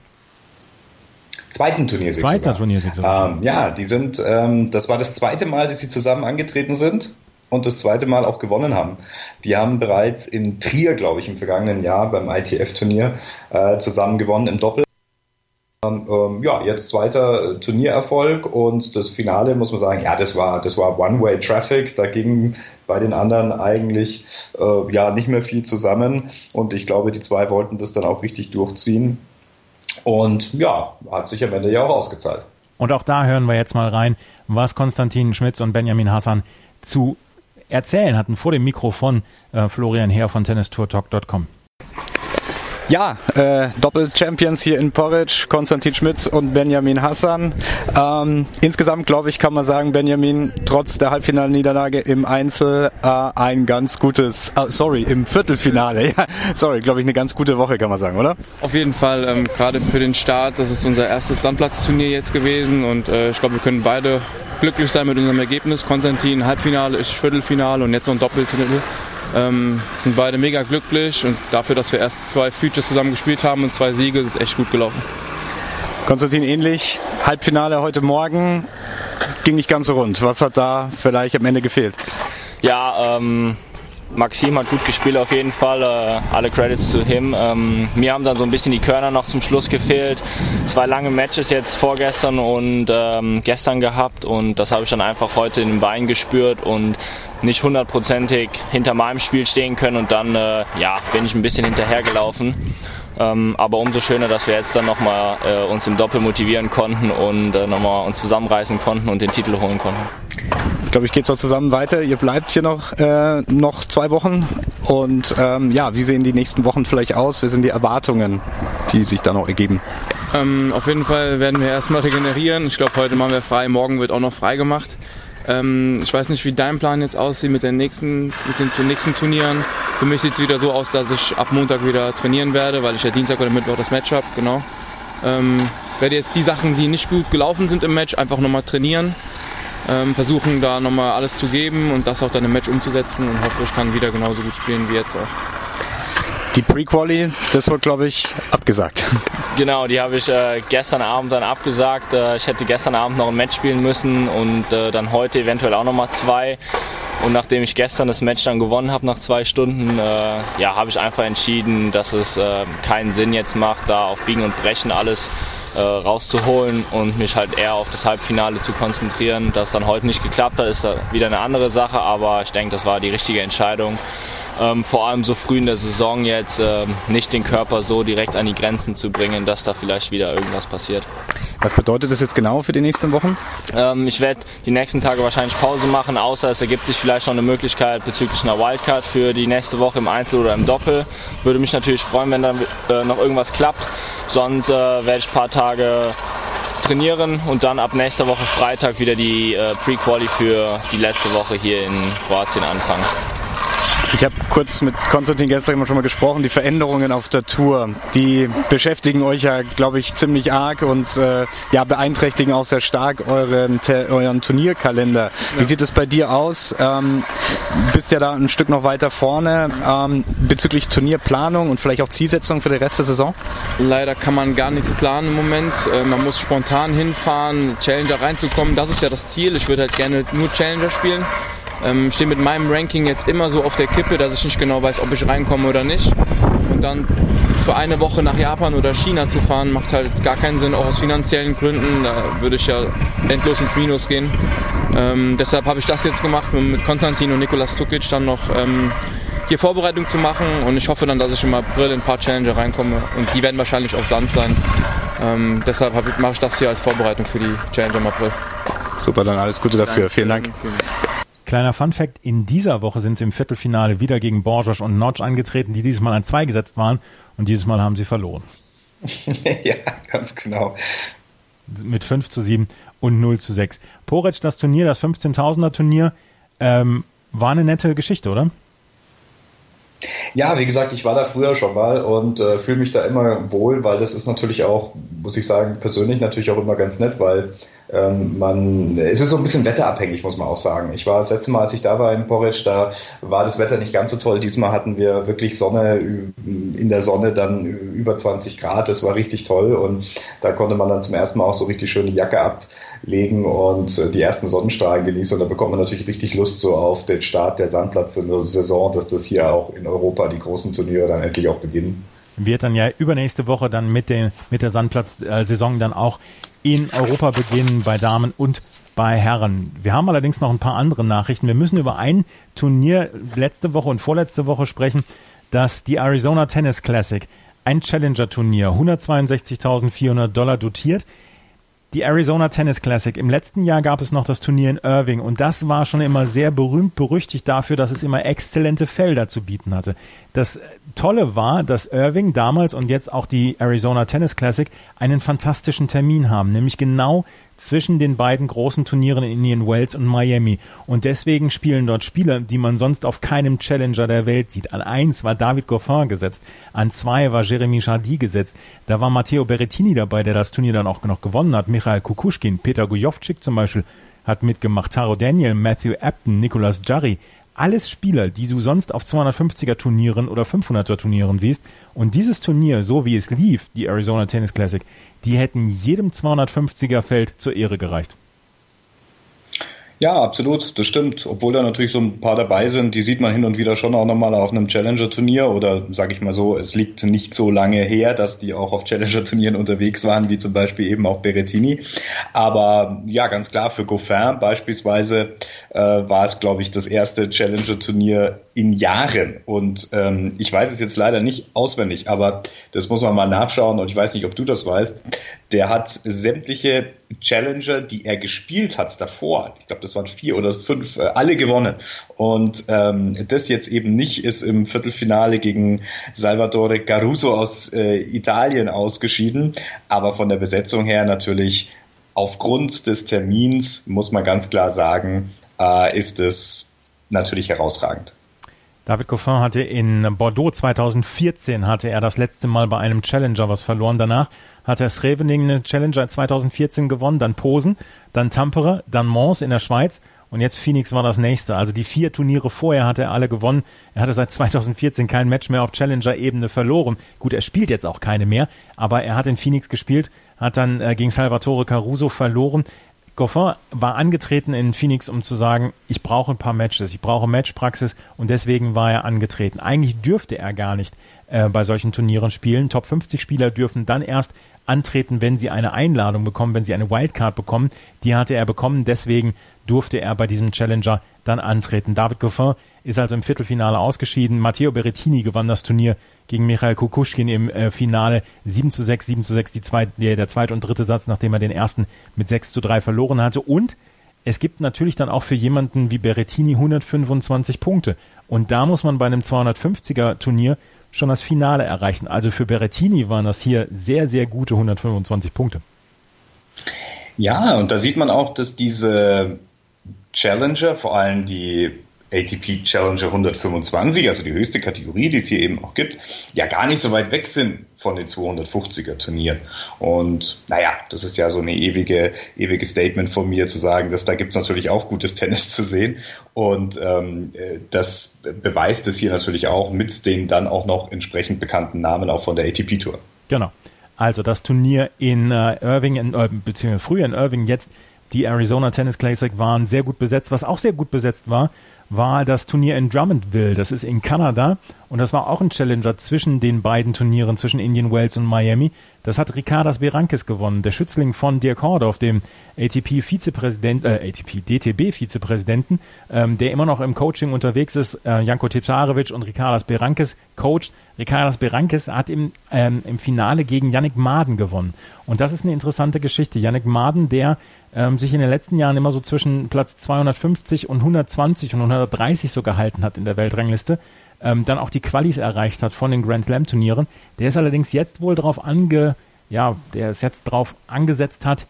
Zweiten Turniersieg. Zweiter. Turniersieg. Sogar. Ähm, ja, die sind, ähm, das war das zweite Mal, dass sie zusammen angetreten sind und das zweite Mal auch gewonnen haben. Die haben bereits in Trier, glaube ich, im vergangenen Jahr beim ITF-Turnier äh, zusammen gewonnen im Doppel. Ähm, ja, jetzt zweiter Turniererfolg und das Finale muss man sagen, ja, das war, das war One-Way-Traffic. Da ging bei den anderen eigentlich äh, ja nicht mehr viel zusammen und ich glaube, die zwei wollten das dann auch richtig durchziehen. Und ja, hat sich am Ende ja auch ausgezahlt. Und auch da hören wir jetzt mal rein, was Konstantin Schmitz und Benjamin Hassan zu erzählen hatten vor dem Mikro von äh, Florian Heer von tennistourtalk.com. Ja, äh, Doppel-Champions hier in Porridge, Konstantin Schmitz und Benjamin Hassan. Ähm, insgesamt, glaube ich, kann man sagen, Benjamin, trotz der Halbfinalniederlage im Einzel äh, ein ganz gutes, uh, sorry, im Viertelfinale, ja, sorry, glaube ich, eine ganz gute Woche, kann man sagen, oder? Auf jeden Fall, ähm, gerade für den Start, das ist unser erstes Sandplatzturnier jetzt gewesen und äh, ich glaube, wir können beide glücklich sein mit unserem Ergebnis. Konstantin Halbfinale, ich Viertelfinale und jetzt so ein Doppeltitel. Ähm, sind beide mega glücklich und dafür, dass wir erst zwei Futures zusammen gespielt haben und zwei Siege, ist es echt gut gelaufen. Konstantin ähnlich, Halbfinale heute Morgen ging nicht ganz so rund. Was hat da vielleicht am Ende gefehlt? Ja, ähm, Maxim hat gut gespielt auf jeden Fall. Äh, alle Credits zu him. Ähm, mir haben dann so ein bisschen die Körner noch zum Schluss gefehlt. Zwei lange Matches jetzt vorgestern und ähm, gestern gehabt und das habe ich dann einfach heute in den Beinen gespürt und nicht hundertprozentig hinter meinem Spiel stehen können und dann äh, ja, bin ich ein bisschen hinterhergelaufen. Ähm, aber umso schöner, dass wir jetzt dann nochmal äh, uns im Doppel motivieren konnten und äh, nochmal uns zusammenreißen konnten und den Titel holen konnten. Jetzt glaube ich, geht es auch zusammen weiter. Ihr bleibt hier noch, äh, noch zwei Wochen. Und ähm, ja, wie sehen die nächsten Wochen vielleicht aus? Wie sind die Erwartungen, die sich da noch ergeben? Ähm, auf jeden Fall werden wir erstmal regenerieren. Ich glaube, heute machen wir frei, morgen wird auch noch frei gemacht. Ähm, ich weiß nicht, wie dein Plan jetzt aussieht mit den nächsten, mit den nächsten Turnieren. Für mich sieht es wieder so aus, dass ich ab Montag wieder trainieren werde, weil ich ja Dienstag oder Mittwoch das Match habe, genau. Ähm, werde jetzt die Sachen, die nicht gut gelaufen sind im Match, einfach nochmal trainieren. Ähm, versuchen da nochmal alles zu geben und das auch dann im Match umzusetzen und hoffe, ich kann wieder genauso gut spielen wie jetzt auch. Die Pre-Quali, das wird, glaube ich, abgesagt. Genau, die habe ich äh, gestern Abend dann abgesagt. Äh, ich hätte gestern Abend noch ein Match spielen müssen und äh, dann heute eventuell auch nochmal zwei. Und nachdem ich gestern das Match dann gewonnen habe nach zwei Stunden, äh, ja, habe ich einfach entschieden, dass es äh, keinen Sinn jetzt macht, da auf Biegen und Brechen alles äh, rauszuholen und mich halt eher auf das Halbfinale zu konzentrieren. Dass dann heute nicht geklappt hat, ist da wieder eine andere Sache, aber ich denke, das war die richtige Entscheidung ähm, vor allem so früh in der Saison jetzt ähm, nicht den Körper so direkt an die Grenzen zu bringen, dass da vielleicht wieder irgendwas passiert. Was bedeutet das jetzt genau für die nächsten Wochen? Ähm, ich werde die nächsten Tage wahrscheinlich Pause machen, außer es ergibt sich vielleicht noch eine Möglichkeit bezüglich einer Wildcard für die nächste Woche im Einzel oder im Doppel. Würde mich natürlich freuen, wenn dann äh, noch irgendwas klappt. Sonst äh, werde ich ein paar Tage trainieren und dann ab nächster Woche Freitag wieder die äh, Pre-Quali für die letzte Woche hier in Kroatien anfangen. Ich habe kurz mit Konstantin gestern schon mal gesprochen. Die Veränderungen auf der Tour, die beschäftigen euch ja, glaube ich, ziemlich arg und äh, ja beeinträchtigen auch sehr stark euren, euren Turnierkalender. Wie sieht es bei dir aus? Ähm, bist ja da ein Stück noch weiter vorne ähm, bezüglich Turnierplanung und vielleicht auch Zielsetzung für den Rest der Saison? Leider kann man gar nichts planen im Moment. Äh, man muss spontan hinfahren, Challenger reinzukommen. Das ist ja das Ziel. Ich würde halt gerne nur Challenger spielen. Ähm, stehe mit meinem Ranking jetzt immer so auf der Kippe, dass ich nicht genau weiß, ob ich reinkomme oder nicht. Und dann für eine Woche nach Japan oder China zu fahren, macht halt gar keinen Sinn, auch aus finanziellen Gründen. Da würde ich ja endlos ins Minus gehen. Ähm, deshalb habe ich das jetzt gemacht, mit Konstantin und Nikolas Tukic dann noch ähm, hier Vorbereitung zu machen und ich hoffe dann, dass ich im April in ein paar Challenger reinkomme und die werden wahrscheinlich auf Sand sein. Ähm, deshalb mache ich das hier als Vorbereitung für die Challenger im April. Super, dann alles Gute dafür. Danke. Vielen Dank. Kleiner Funfact, in dieser Woche sind sie im Viertelfinale wieder gegen Borges und Notch angetreten, die dieses Mal an zwei gesetzt waren und dieses Mal haben sie verloren. ja, ganz genau. Mit 5 zu 7 und 0 zu 6. Porec, das Turnier, das 15.000er Turnier, ähm, war eine nette Geschichte, oder? Ja, wie gesagt, ich war da früher schon mal und äh, fühle mich da immer wohl, weil das ist natürlich auch, muss ich sagen, persönlich natürlich auch immer ganz nett, weil ähm, man, es ist so ein bisschen wetterabhängig, muss man auch sagen. Ich war das letzte Mal, als ich da war in Porridge, da war das Wetter nicht ganz so toll. Diesmal hatten wir wirklich Sonne, in der Sonne dann über 20 Grad. Das war richtig toll und da konnte man dann zum ersten Mal auch so richtig schön die Jacke ablegen und äh, die ersten Sonnenstrahlen genießen. Und da bekommt man natürlich richtig Lust so auf den Start der Sandplatz in der Saison, dass das hier auch in Europa die großen Turniere dann endlich auch beginnen. wird dann ja übernächste Woche dann mit, den, mit der Sandplatz-Saison dann auch in Europa beginnen bei Damen und bei Herren. Wir haben allerdings noch ein paar andere Nachrichten. Wir müssen über ein Turnier letzte Woche und vorletzte Woche sprechen, das die Arizona Tennis Classic, ein Challenger-Turnier, 162.400 Dollar dotiert, die Arizona Tennis Classic. Im letzten Jahr gab es noch das Turnier in Irving und das war schon immer sehr berühmt berüchtigt dafür, dass es immer exzellente Felder zu bieten hatte. Das Tolle war, dass Irving damals und jetzt auch die Arizona Tennis Classic einen fantastischen Termin haben, nämlich genau zwischen den beiden großen Turnieren in Indian Wells und Miami. Und deswegen spielen dort Spieler, die man sonst auf keinem Challenger der Welt sieht. An eins war David Goffin gesetzt, an zwei war Jeremy Chardy gesetzt. Da war Matteo Berrettini dabei, der das Turnier dann auch noch gewonnen hat. Michael Kukushkin, Peter Gujovcik zum Beispiel hat mitgemacht. Taro Daniel, Matthew Apton, Nicolas Jarry alles Spieler, die du sonst auf 250er Turnieren oder 500er Turnieren siehst. Und dieses Turnier, so wie es lief, die Arizona Tennis Classic, die hätten jedem 250er Feld zur Ehre gereicht. Ja, absolut, das stimmt. Obwohl da natürlich so ein paar dabei sind, die sieht man hin und wieder schon auch nochmal auf einem Challenger-Turnier oder sage ich mal so, es liegt nicht so lange her, dass die auch auf Challenger-Turnieren unterwegs waren, wie zum Beispiel eben auch Berettini. Aber ja, ganz klar, für Goffin beispielsweise äh, war es, glaube ich, das erste Challenger-Turnier in Jahren. Und ähm, ich weiß es jetzt leider nicht auswendig, aber das muss man mal nachschauen und ich weiß nicht, ob du das weißt. Der hat sämtliche Challenger, die er gespielt hat davor, ich glaube, das waren vier oder fünf, äh, alle gewonnen. Und ähm, das jetzt eben nicht ist im Viertelfinale gegen Salvatore Caruso aus äh, Italien ausgeschieden, aber von der Besetzung her natürlich aufgrund des Termins, muss man ganz klar sagen, äh, ist es natürlich herausragend. David Coffin hatte in Bordeaux 2014 hatte er das letzte Mal bei einem Challenger was verloren. Danach hat er Scheveningen eine Challenger 2014 gewonnen, dann Posen, dann Tampere, dann Mons in der Schweiz und jetzt Phoenix war das nächste. Also die vier Turniere vorher hat er alle gewonnen. Er hatte seit 2014 kein Match mehr auf Challenger-Ebene verloren. Gut, er spielt jetzt auch keine mehr, aber er hat in Phoenix gespielt, hat dann äh, gegen Salvatore Caruso verloren. Goffin war angetreten in Phoenix, um zu sagen, ich brauche ein paar Matches, ich brauche Matchpraxis und deswegen war er angetreten. Eigentlich dürfte er gar nicht äh, bei solchen Turnieren spielen. Top 50 Spieler dürfen dann erst antreten, wenn sie eine Einladung bekommen, wenn sie eine Wildcard bekommen. Die hatte er bekommen, deswegen durfte er bei diesem Challenger dann antreten. David Goffin ist also im Viertelfinale ausgeschieden. Matteo Berrettini gewann das Turnier gegen Michael Kukushkin im äh, Finale 7 zu 6, 7 zu 6, die zweit, der, der zweite und dritte Satz, nachdem er den ersten mit 6 zu 3 verloren hatte. Und es gibt natürlich dann auch für jemanden wie Berrettini 125 Punkte. Und da muss man bei einem 250er Turnier schon das Finale erreichen. Also für Berrettini waren das hier sehr, sehr gute 125 Punkte. Ja, und da sieht man auch, dass diese Challenger, vor allem die ATP Challenger 125, also die höchste Kategorie, die es hier eben auch gibt, ja gar nicht so weit weg sind von den 250er Turnieren. Und naja, das ist ja so eine ewige, ewige Statement von mir zu sagen, dass da gibt es natürlich auch gutes Tennis zu sehen. Und ähm, das beweist es hier natürlich auch mit den dann auch noch entsprechend bekannten Namen auch von der ATP Tour. Genau. Also das Turnier in äh, Irving, in, äh, beziehungsweise früher in Irving, jetzt die Arizona Tennis Classic waren sehr gut besetzt. Was auch sehr gut besetzt war, war das Turnier in Drummondville. Das ist in Kanada und das war auch ein Challenger zwischen den beiden Turnieren, zwischen Indian Wells und Miami. Das hat Ricardas Berankis gewonnen, der Schützling von Dirk Hordorf, dem ATP-Vizepräsident, äh, ATP-DTB-Vizepräsidenten, ähm, der immer noch im Coaching unterwegs ist. Äh, Janko Tipsarevic und Ricardas Berankis coacht. Ricardas Berankis hat im, ähm, im Finale gegen Yannick Maden gewonnen. Und das ist eine interessante Geschichte. Yannick Maden, der ähm, sich in den letzten Jahren immer so zwischen Platz 250 und 120 und 130 so gehalten hat in der Weltrangliste, ähm, dann auch die Qualis erreicht hat von den Grand Slam Turnieren. Der ist allerdings jetzt wohl darauf ange, ja, der ist jetzt drauf angesetzt hat,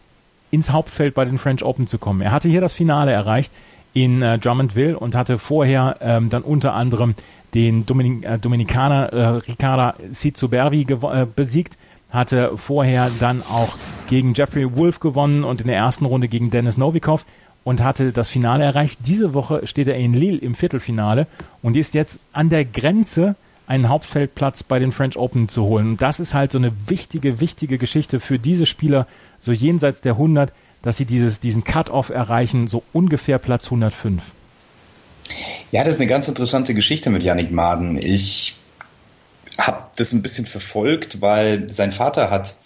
ins Hauptfeld bei den French Open zu kommen. Er hatte hier das Finale erreicht in äh, Drummondville und hatte vorher ähm, dann unter anderem den Dominik, äh, Dominikaner äh, Ricarda Sizubervi äh, besiegt hatte vorher dann auch gegen Jeffrey Wolf gewonnen und in der ersten Runde gegen Dennis Novikov und hatte das Finale erreicht. Diese Woche steht er in Lille im Viertelfinale und ist jetzt an der Grenze, einen Hauptfeldplatz bei den French Open zu holen. Und das ist halt so eine wichtige, wichtige Geschichte für diese Spieler, so jenseits der 100, dass sie dieses, diesen Cut-Off erreichen, so ungefähr Platz 105. Ja, das ist eine ganz interessante Geschichte mit Yannick Maden. Ich habe das ein bisschen verfolgt, weil sein Vater hat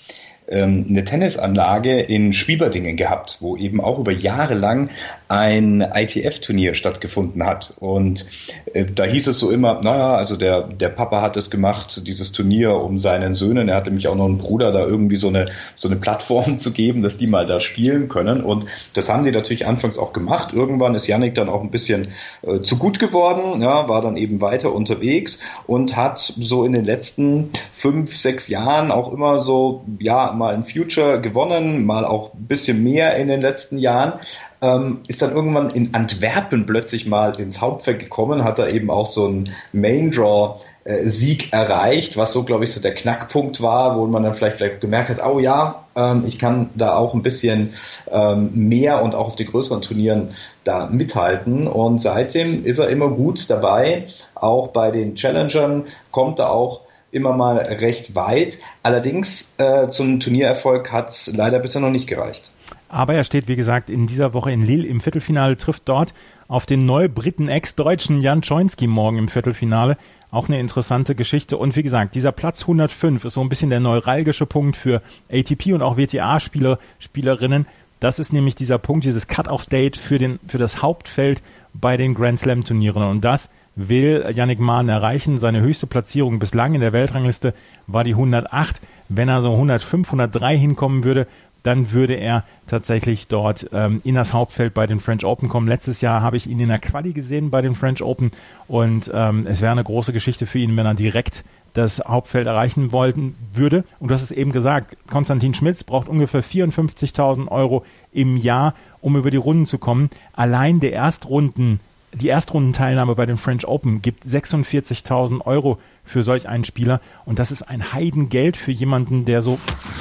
ähm, eine Tennisanlage in Schwieberdingen gehabt, wo eben auch über Jahre lang ein ITF-Turnier stattgefunden hat. Und äh, da hieß es so immer, naja, also der, der Papa hat es gemacht, dieses Turnier um seinen Söhnen. Er hat nämlich auch noch einen Bruder, da irgendwie so eine, so eine Plattform zu geben, dass die mal da spielen können. Und das haben sie natürlich anfangs auch gemacht. Irgendwann ist Yannick dann auch ein bisschen äh, zu gut geworden, ja, war dann eben weiter unterwegs und hat so in den letzten fünf, sechs Jahren auch immer so, ja, mal ein Future gewonnen, mal auch ein bisschen mehr in den letzten Jahren. Ähm, ist dann irgendwann in Antwerpen plötzlich mal ins Hauptfeld gekommen, hat da eben auch so einen Main Draw äh, Sieg erreicht, was so, glaube ich, so der Knackpunkt war, wo man dann vielleicht, vielleicht gemerkt hat, oh ja, ähm, ich kann da auch ein bisschen ähm, mehr und auch auf die größeren Turnieren da mithalten. Und seitdem ist er immer gut dabei. Auch bei den Challengern kommt er auch immer mal recht weit. Allerdings äh, zum Turniererfolg hat es leider bisher noch nicht gereicht. Aber er steht, wie gesagt, in dieser Woche in Lille im Viertelfinale, trifft dort auf den Neubriten Ex-Deutschen Jan Schoinski morgen im Viertelfinale. Auch eine interessante Geschichte. Und wie gesagt, dieser Platz 105 ist so ein bisschen der neuralgische Punkt für ATP und auch WTA-Spieler, Spielerinnen. Das ist nämlich dieser Punkt, dieses Cut-Off-Date für, den, für das Hauptfeld bei den Grand Slam-Turnieren. Und das will Yannick Mahn erreichen. Seine höchste Platzierung bislang in der Weltrangliste war die 108. Wenn er so 105, 103 hinkommen würde, dann würde er tatsächlich dort ähm, in das Hauptfeld bei den French Open kommen. Letztes Jahr habe ich ihn in der Quali gesehen bei den French Open und ähm, es wäre eine große Geschichte für ihn, wenn er direkt das Hauptfeld erreichen wollten würde. Und du hast es eben gesagt, Konstantin Schmitz braucht ungefähr 54.000 Euro im Jahr, um über die Runden zu kommen. Allein der Erstrunden die Erstrundenteilnahme bei den French Open gibt 46.000 Euro für solch einen Spieler und das ist ein Heidengeld für jemanden, der so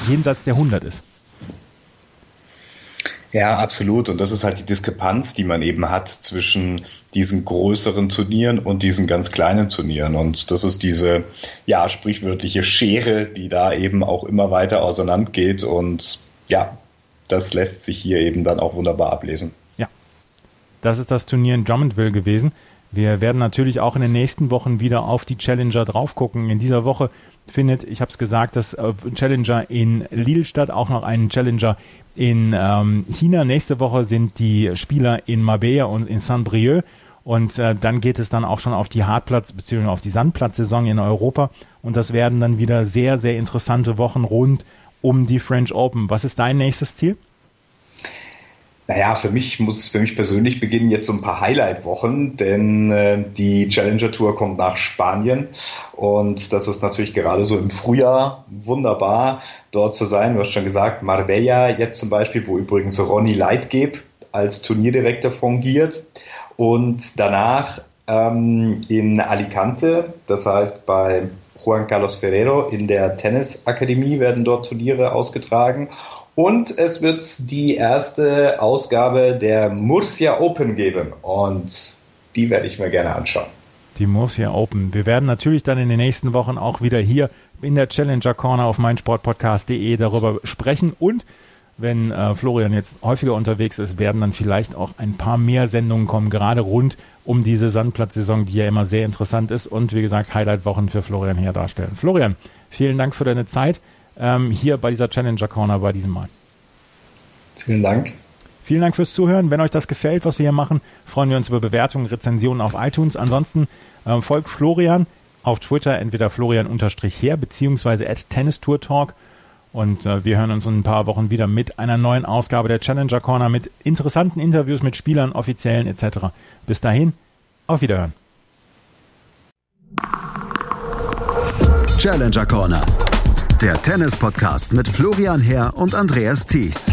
jenseits der 100 ist. Ja, absolut. Und das ist halt die Diskrepanz, die man eben hat zwischen diesen größeren Turnieren und diesen ganz kleinen Turnieren. Und das ist diese, ja, sprichwörtliche Schere, die da eben auch immer weiter auseinander geht. Und ja, das lässt sich hier eben dann auch wunderbar ablesen. Das ist das Turnier in Drummondville gewesen. Wir werden natürlich auch in den nächsten Wochen wieder auf die Challenger drauf gucken. In dieser Woche findet, ich habe es gesagt, das äh, Challenger in Lille statt, auch noch einen Challenger in ähm, China. Nächste Woche sind die Spieler in Marbella und in Saint-Brieuc. Und äh, dann geht es dann auch schon auf die Hartplatz- bzw. auf die Sandplatzsaison in Europa. Und das werden dann wieder sehr, sehr interessante Wochen rund um die French Open. Was ist dein nächstes Ziel? Naja, für mich muss für mich persönlich beginnen jetzt so ein paar Highlight-Wochen, denn äh, die Challenger Tour kommt nach Spanien und das ist natürlich gerade so im Frühjahr wunderbar, dort zu sein. Du hast schon gesagt, Marbella jetzt zum Beispiel, wo übrigens Ronny Leitgeb als Turnierdirektor fungiert und danach ähm, in Alicante, das heißt bei Juan Carlos Ferrero in der Tennisakademie werden dort Turniere ausgetragen und es wird die erste Ausgabe der Murcia Open geben. Und die werde ich mir gerne anschauen. Die Murcia Open. Wir werden natürlich dann in den nächsten Wochen auch wieder hier in der Challenger Corner auf meinsportpodcast.de darüber sprechen. Und wenn äh, Florian jetzt häufiger unterwegs ist, werden dann vielleicht auch ein paar mehr Sendungen kommen, gerade rund um diese Sandplatzsaison, die ja immer sehr interessant ist und wie gesagt Highlight-Wochen für Florian hier darstellen. Florian, vielen Dank für deine Zeit ähm, hier bei dieser Challenger Corner bei diesem Mal. Vielen Dank. Vielen Dank fürs Zuhören. Wenn euch das gefällt, was wir hier machen, freuen wir uns über Bewertungen, Rezensionen auf iTunes. Ansonsten ähm, folgt Florian auf Twitter, entweder Florian-her beziehungsweise at Tennis Tour Talk. Und äh, wir hören uns in ein paar Wochen wieder mit einer neuen Ausgabe der Challenger Corner mit interessanten Interviews mit Spielern, Offiziellen etc. Bis dahin, auf Wiederhören. Challenger Corner der Tennis-Podcast mit Florian Herr und Andreas Thies.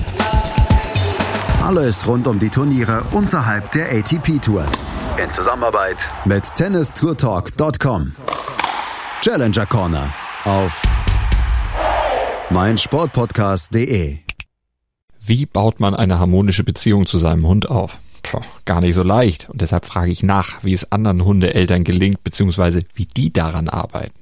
Alles rund um die Turniere unterhalb der ATP-Tour. In Zusammenarbeit mit tennistourtalk.com. Challenger Corner auf meinsportpodcast.de. Wie baut man eine harmonische Beziehung zu seinem Hund auf? Puh, gar nicht so leicht. Und deshalb frage ich nach, wie es anderen Hundeeltern gelingt, beziehungsweise wie die daran arbeiten.